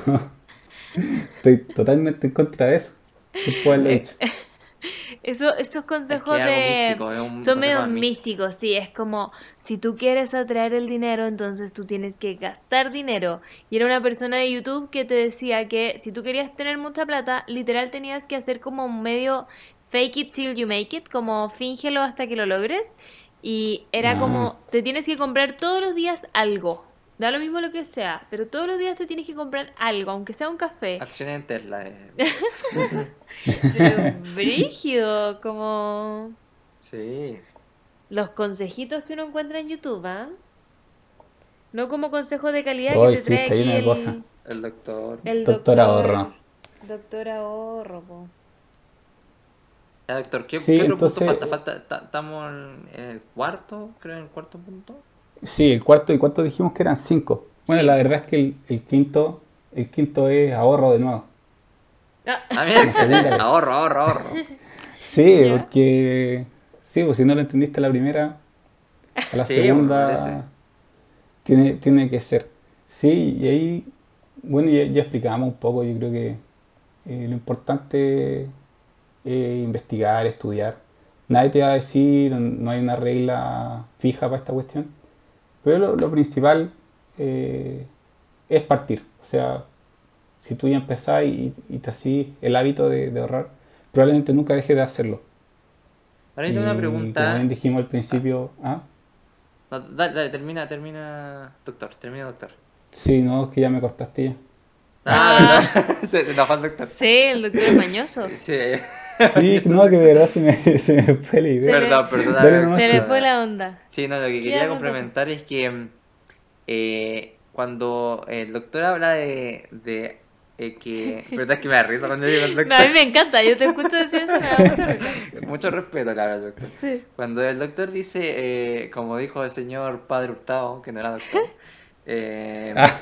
Estoy totalmente en contra de eso. ¿Qué puedo haberlo Eh, dicho? Eso, esos Es consejos es de... místico, es un Son medio místicos, sí, es como si tú quieres atraer el dinero, entonces tú tienes que gastar dinero. Y era una persona de YouTube que te decía que si tú querías tener mucha plata, literal tenías que hacer como un medio fake it till you make it, como fíngelo hasta que lo logres. Y era como, te tienes que comprar todos los días algo. Da lo mismo lo que sea, pero todos los días te tienes que comprar algo, aunque sea un café. Acciones en Tesla. eh. Pero brígido, como Sí. los consejitos que uno encuentra en YouTube, ¿ah? No como consejos de calidad que te sí, trae aquí el, cosas. El doctor. el Doctor Ahorro. Doctor Ahorro, po. Ya, doctor, ¿qué, Sí, qué otro punto entonces- falta? falta ta- Estamos en el cuarto, creo, en el cuarto punto. Sí, el cuarto y cuarto dijimos que eran cinco. Bueno, la verdad es que el, el quinto, el quinto es ahorro de nuevo. Ah, segunda vez. ahorro, ahorro, ahorro. Sí, Ya. porque sí, pues si no lo entendiste la primera, a la Sí, pues, segunda parece. tiene, tiene que ser. Sí, y ahí, bueno, ya, ya explicábamos un poco, yo creo que eh, lo importante es investigar, estudiar. Nadie te va a decir, no hay una regla fija para esta cuestión, pero lo, lo principal eh, es partir. O sea, si tú ya empezás y, y te hacís el hábito de, de ahorrar, probablemente nunca dejes de hacerlo. Ahora yo tengo una pregunta. Como bien dijimos al principio, ¿ah? No, dale, dale, termina, termina, doctor, termina, doctor. Sí, no, es que ya me cortaste ya. Ah, se se enojó el doctor. sí, el doctor es mañoso. Sí, Sí, no, que de verdad se me, se me fue la idea. Perdón, perdón. Dale. Se le fue la onda. Sí, no, lo que ¿Qué quería complementar es que mm, eh, cuando el doctor habla de, de eh, que... ¿Verdad que me da risa cuando digo el No, a mí doctor? me encanta, yo te escucho decir eso, me da mucha risa. Mucho respeto, la verdad, doctor. Sí. Cuando el doctor dice, eh, como dijo el señor Padre Hurtado, que no era doctor, eh, Ah,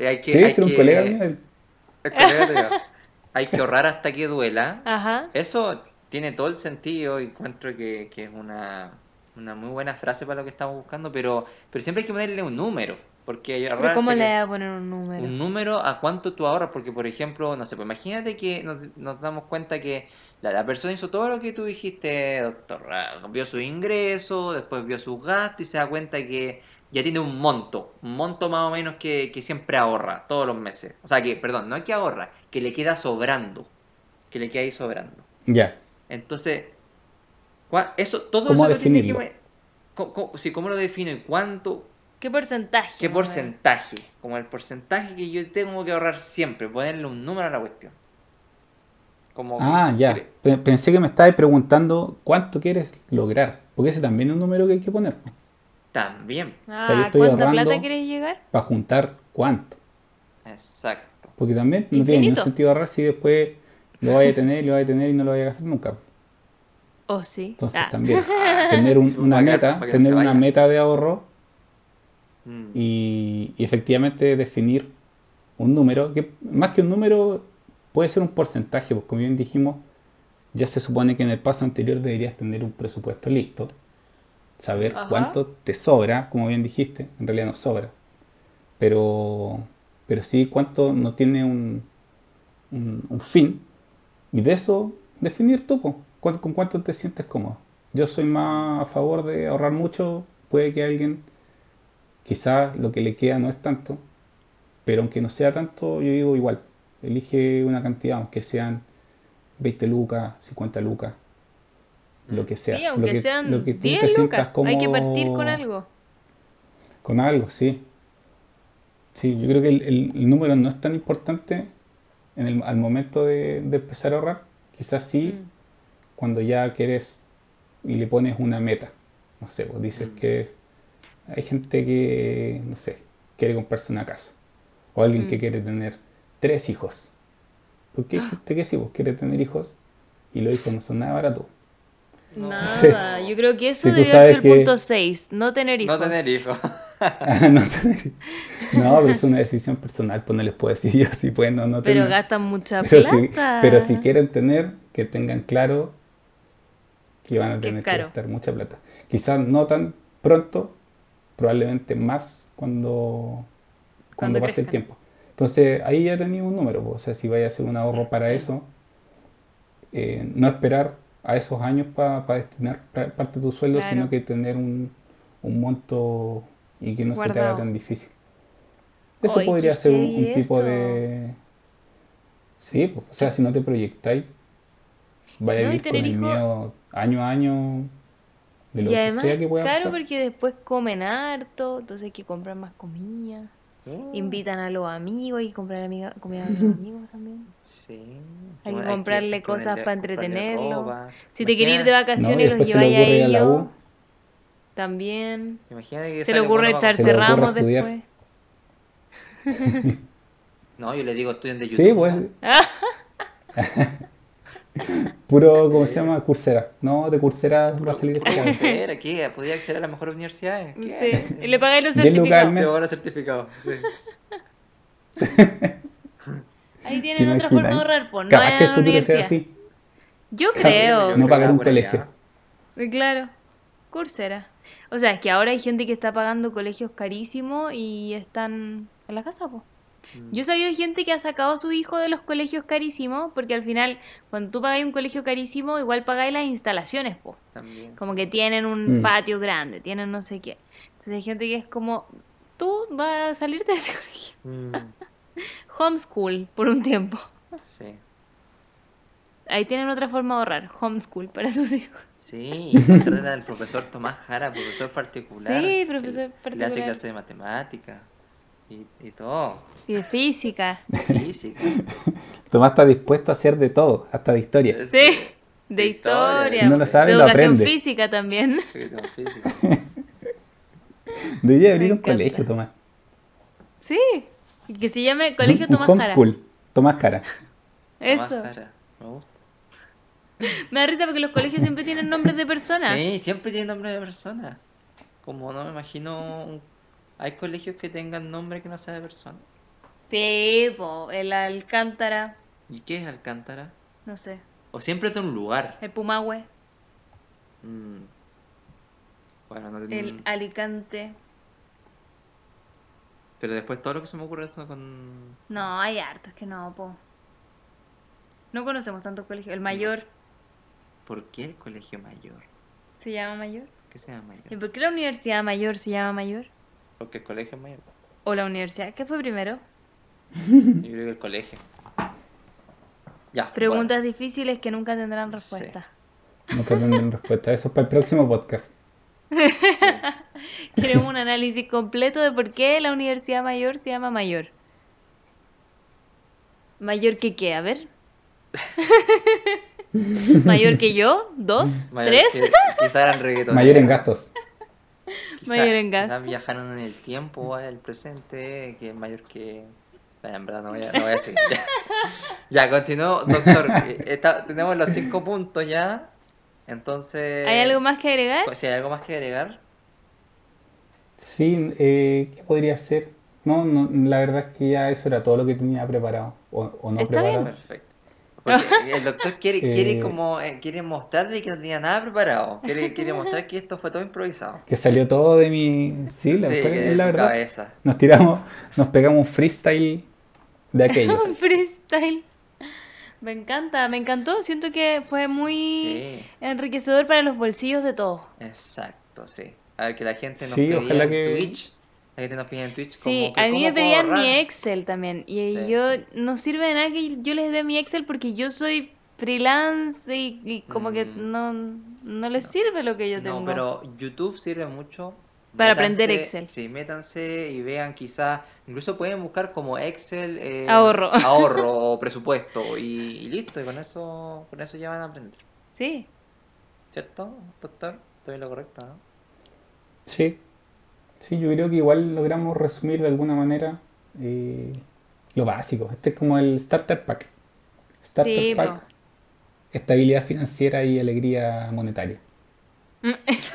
hay que, sí, hay ser un que- colega mío. el colega hay que ahorrar hasta que duela. Ajá. Eso tiene todo el sentido y encuentro que, que es una, una muy buena frase para lo que estamos buscando, pero, pero siempre hay que ponerle un número, porque Pero ¿cómo le voy a poner un número? un número a cuánto tú ahorras, porque por ejemplo, no sé, pues imagínate que nos, nos damos cuenta que la, la persona hizo todo lo que tú dijiste, doctor, vio su ingreso, después vio sus gastos y se da cuenta que ya tiene un monto, un monto más o menos que, que siempre ahorra todos los meses. O sea que, perdón, no es que ahorra, que le queda sobrando, que le queda ahí sobrando. Ya. Entonces, ¿cuá- eso, todo ¿Cómo eso lo tiene que me- sí, ¿cómo lo defino y cuánto, ¿Qué porcentaje? ¿Qué porcentaje? Como el porcentaje que yo tengo que ahorrar siempre, ponerle un número a la cuestión. Como Ah, que- ya. que- Pensé que me estabas preguntando cuánto quieres lograr. Porque ese también es un número que hay que poner. También, Ah, sea, yo estoy ¿cuánta plata quieres llegar? Para juntar cuánto. exacto. Porque también no tiene ningún sentido ahorrar si después lo vaya a tener, lo vaya a tener y no lo vaya a gastar nunca. Oh, sí. Entonces Ah. también tener un- una meta, tener una meta de ahorro Mm. y, y efectivamente definir un número, que más que un número puede ser un porcentaje, porque como bien dijimos, ya se supone que en el paso anterior deberías tener un presupuesto listo, saber Ajá. cuánto te sobra, como bien dijiste, en realidad no sobra, pero, pero sí cuánto no tiene un, un, un fin, y de eso definir tú, con cuánto te sientes cómodo. Yo soy más a favor de ahorrar mucho, puede que alguien quizás lo que le queda no es tanto, pero aunque no sea tanto, yo digo igual, elige una cantidad, aunque sean 20 lucas, 50 lucas, lo que sea. Sí, lo aunque que, sean lo que tú te 10 sientas lucas. Hay que partir con algo. Con algo, sí. Sí, yo creo que el, el- el número no es tan importante en el, al momento de, de empezar a ahorrar. Quizás sí, Mm. cuando ya quieres y le pones una meta. No sé, pues dices Mm. que hay gente que, no sé, quiere comprarse una casa. O alguien que Mm. quiere tener tres hijos. Porque hay gente que sí, pues quiere tener hijos y los hijos no son nada baratos. Nada, yo creo que eso Si debería ser el que- punto 6, no tener hijos. No tener hijos. no, pero es una decisión personal, pues no les puedo decir yo si pueden o no Pero tener. gastan mucha Pero si, plata. pero si quieren tener, que tengan claro que van a tener que gastar mucha plata. Quizás no tan pronto, probablemente más cuando, cuando, Cuando pase el tiempo. Entonces ahí ya tenía un número, pues, o sea, si vaya a hacer un ahorro para eso, eh, no esperar a esos años para destinar parte de tu sueldo, Claro. sino que tener un, un monto y que no se te haga tan difícil. Eso podría ser un, tipo de... Sí, pues, o sea, si no te proyectáis, vaya a No, vivir con tener el miedo año a año de lo Y que además sea que pueda claro pasar. porque después comen harto, entonces hay que comprar más comida. Mm. Invitan a los amigos y comprar amiga- comida a los amigos también. Sí. Hay que Bueno, comprarle hay que cosas para comprarle entretenerlo. ropa. Si te quieres ir de No, vacaciones los lleváis a ellos. También. Que Se le ocurre bueno echarse ramos después. No, yo le digo estudien de YouTube. Sí, pues. Puro, ¿cómo se llama? Cursera. No, de Cursera va a salir este. ¿Qué? ¿Podría acceder a las mejores universidades? ¿Qué? Sí. Y le pagáis los 10 lucas al certificados. Te. Sí. Ahí ¿Te tienen otra forma de ahorrar, pues no Capaz que en el la futuro sea universidad. así. Yo creo. No pagar un colegio. Eh, Claro, Coursera. O sea, es que ahora hay gente que está pagando colegios carísimos y están en la casa, pues. Mm. Yo he sabido de gente que ha sacado a su hijo de los colegios carísimos, porque al final, cuando tú pagáis un colegio carísimo, igual pagáis las instalaciones, pues. También. Como que tienen un Mm. patio grande, tienen no sé qué. Entonces hay gente que es como, tú vas a salirte de ese colegio. Mm, Homeschool por un tiempo. Sí. Ahí tienen otra forma de ahorrar, homeschool para sus hijos. Sí, y contratan al profesor Tomás Jara, profesor particular. Sí, profesor Le hace particular. clase de matemática. y, y todo. Y de física. Física. Tomás está dispuesto a hacer de todo, hasta de historia. Sí. De De historia. historia. Si no lo sabe, de lo educación aprende. física también. Educación física. Debería abrir un colegio, Tomás. Sí. Y que se llame Colegio un, un Tomás Jara. homeschool. Tomás Jara. Tomás Eso. Jara, Me gusta. Me da risa porque los colegios siempre tienen nombres de personas. Sí, siempre tiene nombre de persona. Como no me imagino. Hay colegios que tengan nombre que no sea de persona. Sí, po, el Alcántara, ¿Y qué es Alcántara? no sé, O siempre es de un lugar. el Pumahue, Mm. Bueno, no el mm, Alicante. Pero después todo lo que se me ocurre eso con. No, hay hartos que no, po. No conocemos tantos colegios. El Mayor ¿Por qué el colegio mayor? se llama Mayor. ¿Qué se llama ¿Y mayor? por qué la Universidad Mayor se llama Mayor? Porque el colegio mayor. ¿O la universidad? ¿Qué fue primero? Yo creo que el colegio. Ya. Preguntas difíciles que nunca tendrán Sí. respuesta. Nunca tendrán respuesta. Eso es para el próximo podcast. Queremos un análisis completo de por qué la Universidad Mayor se llama Mayor. ¿Mayor que qué? A ver. ¿Mayor que yo? ¿Dos? Mayor ¿Tres? que- Quizá eran reggaetoneros. Mayor en gastos. Quizá- Mayor en quizá gasto. viajaron en el tiempo o al presente, que es mayor que. En verdad no voy a, no voy a seguir. Ya, ya continuó, doctor. eh, está- tenemos los cinco puntos ya. Entonces. ¿Hay algo más que agregar? pues, Si hay algo más que agregar. Sí, eh, ¿qué podría ser? No, no, la verdad es que ya eso era todo lo que tenía preparado. O, o no Está bien. preparado. Perfecto. Porque el doctor quiere, quiere Eh. como eh, quiere mostrar de que no tenía nada preparado. Quiere, quiere mostrar que esto fue todo improvisado. Que salió todo de mi... Sí, la, Sí, fue- que de la tu verdad. cabeza. Nos tiramos, nos pegamos un freestyle de aquellos. Un freestyle. Me encanta, me encantó. Siento que fue muy Sí, enriquecedor para los bolsillos de todos. exacto, sí. A ver, que la gente nos Sí, pedía ojalá en que- Twitch. La gente nos pedía en Twitch Sí, como que a mí me pedían mi. Excel también. Y Sí, yo sí. no sirve de nada que yo les dé mi Excel porque yo soy freelance y, y como que Mm. no, no les sirve lo que yo tengo. No, pero YouTube sirve mucho. Para aprender Excel. Sí, métanse y vean quizá, incluso pueden buscar como Excel eh, Ahorro. ahorro o presupuesto y, y listo, y con eso, con eso ya van a aprender. Sí, ¿Cierto, doctor? Estoy en lo correcto, ¿no? Sí. Sí, yo creo que igual logramos resumir de alguna manera eh, lo básico. Este es como el Starter Pack. Starter Sí, Pack. Estabilidad financiera y alegría monetaria.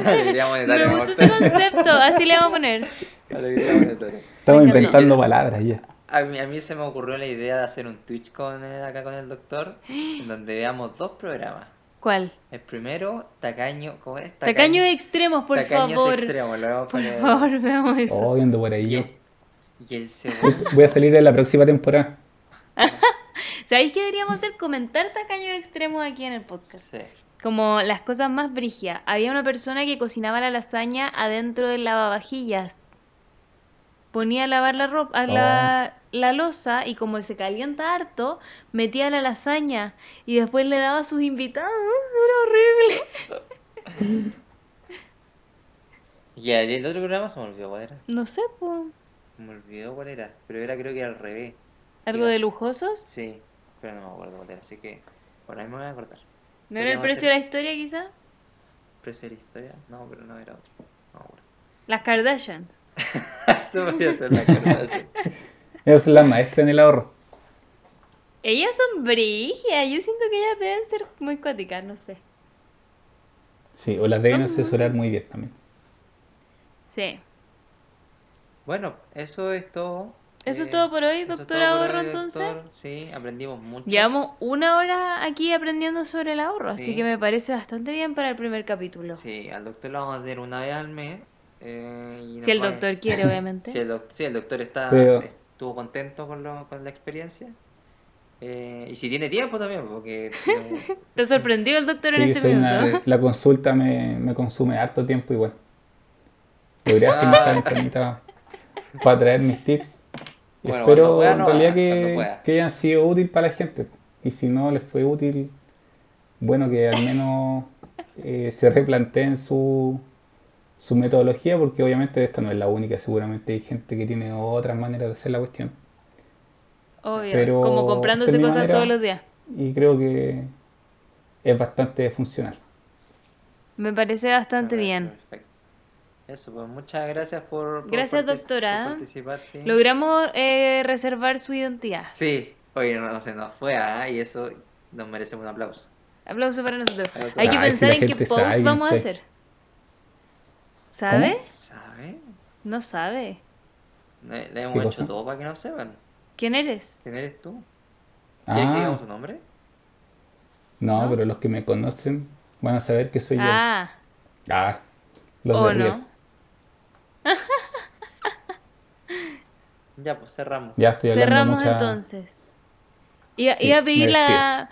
Alegría me monetaria, me gusta ese concepto, así le vamos a poner. Alegría monetaria. Estamos inventando palabras ya. A mí, a mí se me ocurrió la idea de hacer un Twitch con él, acá con el doctor, en donde veamos dos programas. ¿Cuál? El primero, Tacaño, ¿cómo es? Tacaños extremos, por Tacaños favor. extremos, lo vemos Por con el- favor, veamos eso. Oh, viendo por ahí Y el, y el segundo, Voy a salir en la próxima temporada. ¿Sabéis qué deberíamos hacer? Comentar tacaños extremos aquí en el podcast. sí. Como las cosas más brígidas. Había una persona que cocinaba la lasaña adentro del lavavajillas. Ponía a lavar la ropa, a la, la losa y como se calienta harto, metía la lasaña y después le daba a sus invitados. Era horrible. Y el, el otro programa se me olvidó cuál era. No sé. Se me olvidó cuál era, pero era creo que era al revés. ¿Algo de lujosos? Sí, pero no me acuerdo cuál era, así que por ahí me voy a acordar. ¿No era el precio de la historia quizá? ¿Precio de la historia? No, pero no era otro. Las Kardashians. Eso podría ser la Kardashian. Es la maestra en el ahorro. Ellas son brígidas. Yo siento que ellas deben ser muy cuáticas, no sé. Sí, o las deben Son asesorar muy bien también. Sí. Bueno, eso es todo. Eso Eh, es todo por hoy, doctor Ahorro, hoy, entonces. doctor. Sí, aprendimos mucho. Llevamos una hora aquí aprendiendo sobre el ahorro, así Sí. que me parece bastante bien para el primer capítulo. Sí, al doctor lo vamos a tener una vez al mes. Eh, Si el doctor quiere, obviamente. Si el, doc- sí, el doctor está, Pero- estuvo contento con, lo, con la experiencia. Eh, y si tiene tiempo también, porque ¿Te sorprendió el doctor en este minuto? una- la consulta me, me consume harto tiempo igual. Debería hacer esta ventanita para traer mis tips. Bueno, espero pueda, en no, realidad que, que hayan sido útil para la gente. Y si no les fue útil, bueno, que al menos eh, se replanteen su, su metodología, porque obviamente esta no es la única, seguramente hay gente que tiene otras maneras de hacer la cuestión. Obvio. Pero como comprándose cosas manera. todos los días. Y creo que es bastante funcional. Me parece bastante Me parece bien. perfecto. Eso, pues muchas gracias por, por Gracias, doctora. por participar, sí. Logramos eh, reservar su identidad. Sí, oye, no, no se nos fue, ¿ah? y eso nos merecemos un aplauso. Aplauso para nosotros. Aplauso. Hay que Ay, pensar en qué post sabe, vamos a hacer. ¿Sabe? ¿Sabe? No sabe. Le, le hemos ¿Qué hecho cosa? todo para que no sepan. ¿Quién eres? ¿Quién eres tú? ¿Quieres que Ah, digamos su nombre? no, ¿no? pero los que me conocen van a saber que soy yo. Ah, Ah, los o de no. Ya, pues cerramos. Ya estoy hablando Cerramos mucha... entonces. Iba, Sí, iba a pedir la...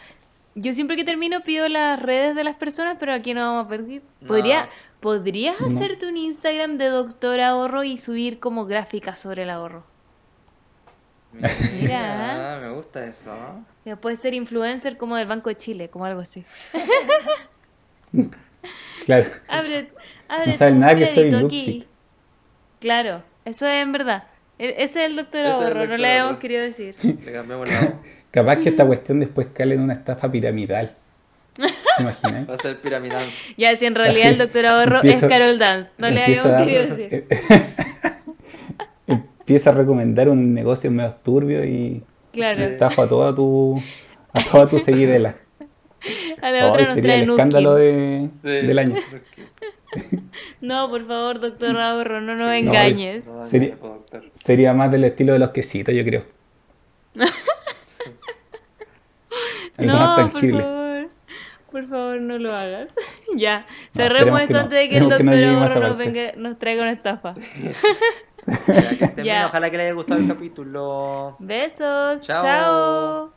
Yo siempre que termino pido las redes de las personas, pero aquí no vamos a pedir. ¿Podría, No. ¿Podrías No. hacerte un Instagram de Doctor Ahorro y subir como gráficas sobre el ahorro? Mira. me gusta eso. ¿no? Que Puedes ser influencer como del Banco de Chile, como algo así. Claro. Abre, abre No nada que soy. Claro, eso es en verdad. E- Ese es el Doctor Ese es el Ahorro, no le habíamos querido decir. Le cambiamos la. Capaz que esta cuestión después cale en una estafa piramidal. ¿Te imaginas? Va a ser piramidal. Ya, si en realidad el Doctor Ahorro es Carol Dance, no le habíamos querido decir. Empieza a recomendar un negocio medio turbio y Claro, estafa a toda tu a toda tu seguidela. a la otra Hoy nos sería trae el escándalo de, Sí. del año. No, por favor, Doctor Ahorro, no nos Sí, engañes. No, Sería- más del estilo de los quesitos, yo creo. Algo más No, por tangible. favor. Por favor, no lo hagas. ya, cerremos que esto no. antes de que el que no Doctor Ahorro nos, venga, nos traiga una estafa. Ya, que estén bien. Ya. Ojalá que les haya gustado el capítulo. Besos. Chao. Chao.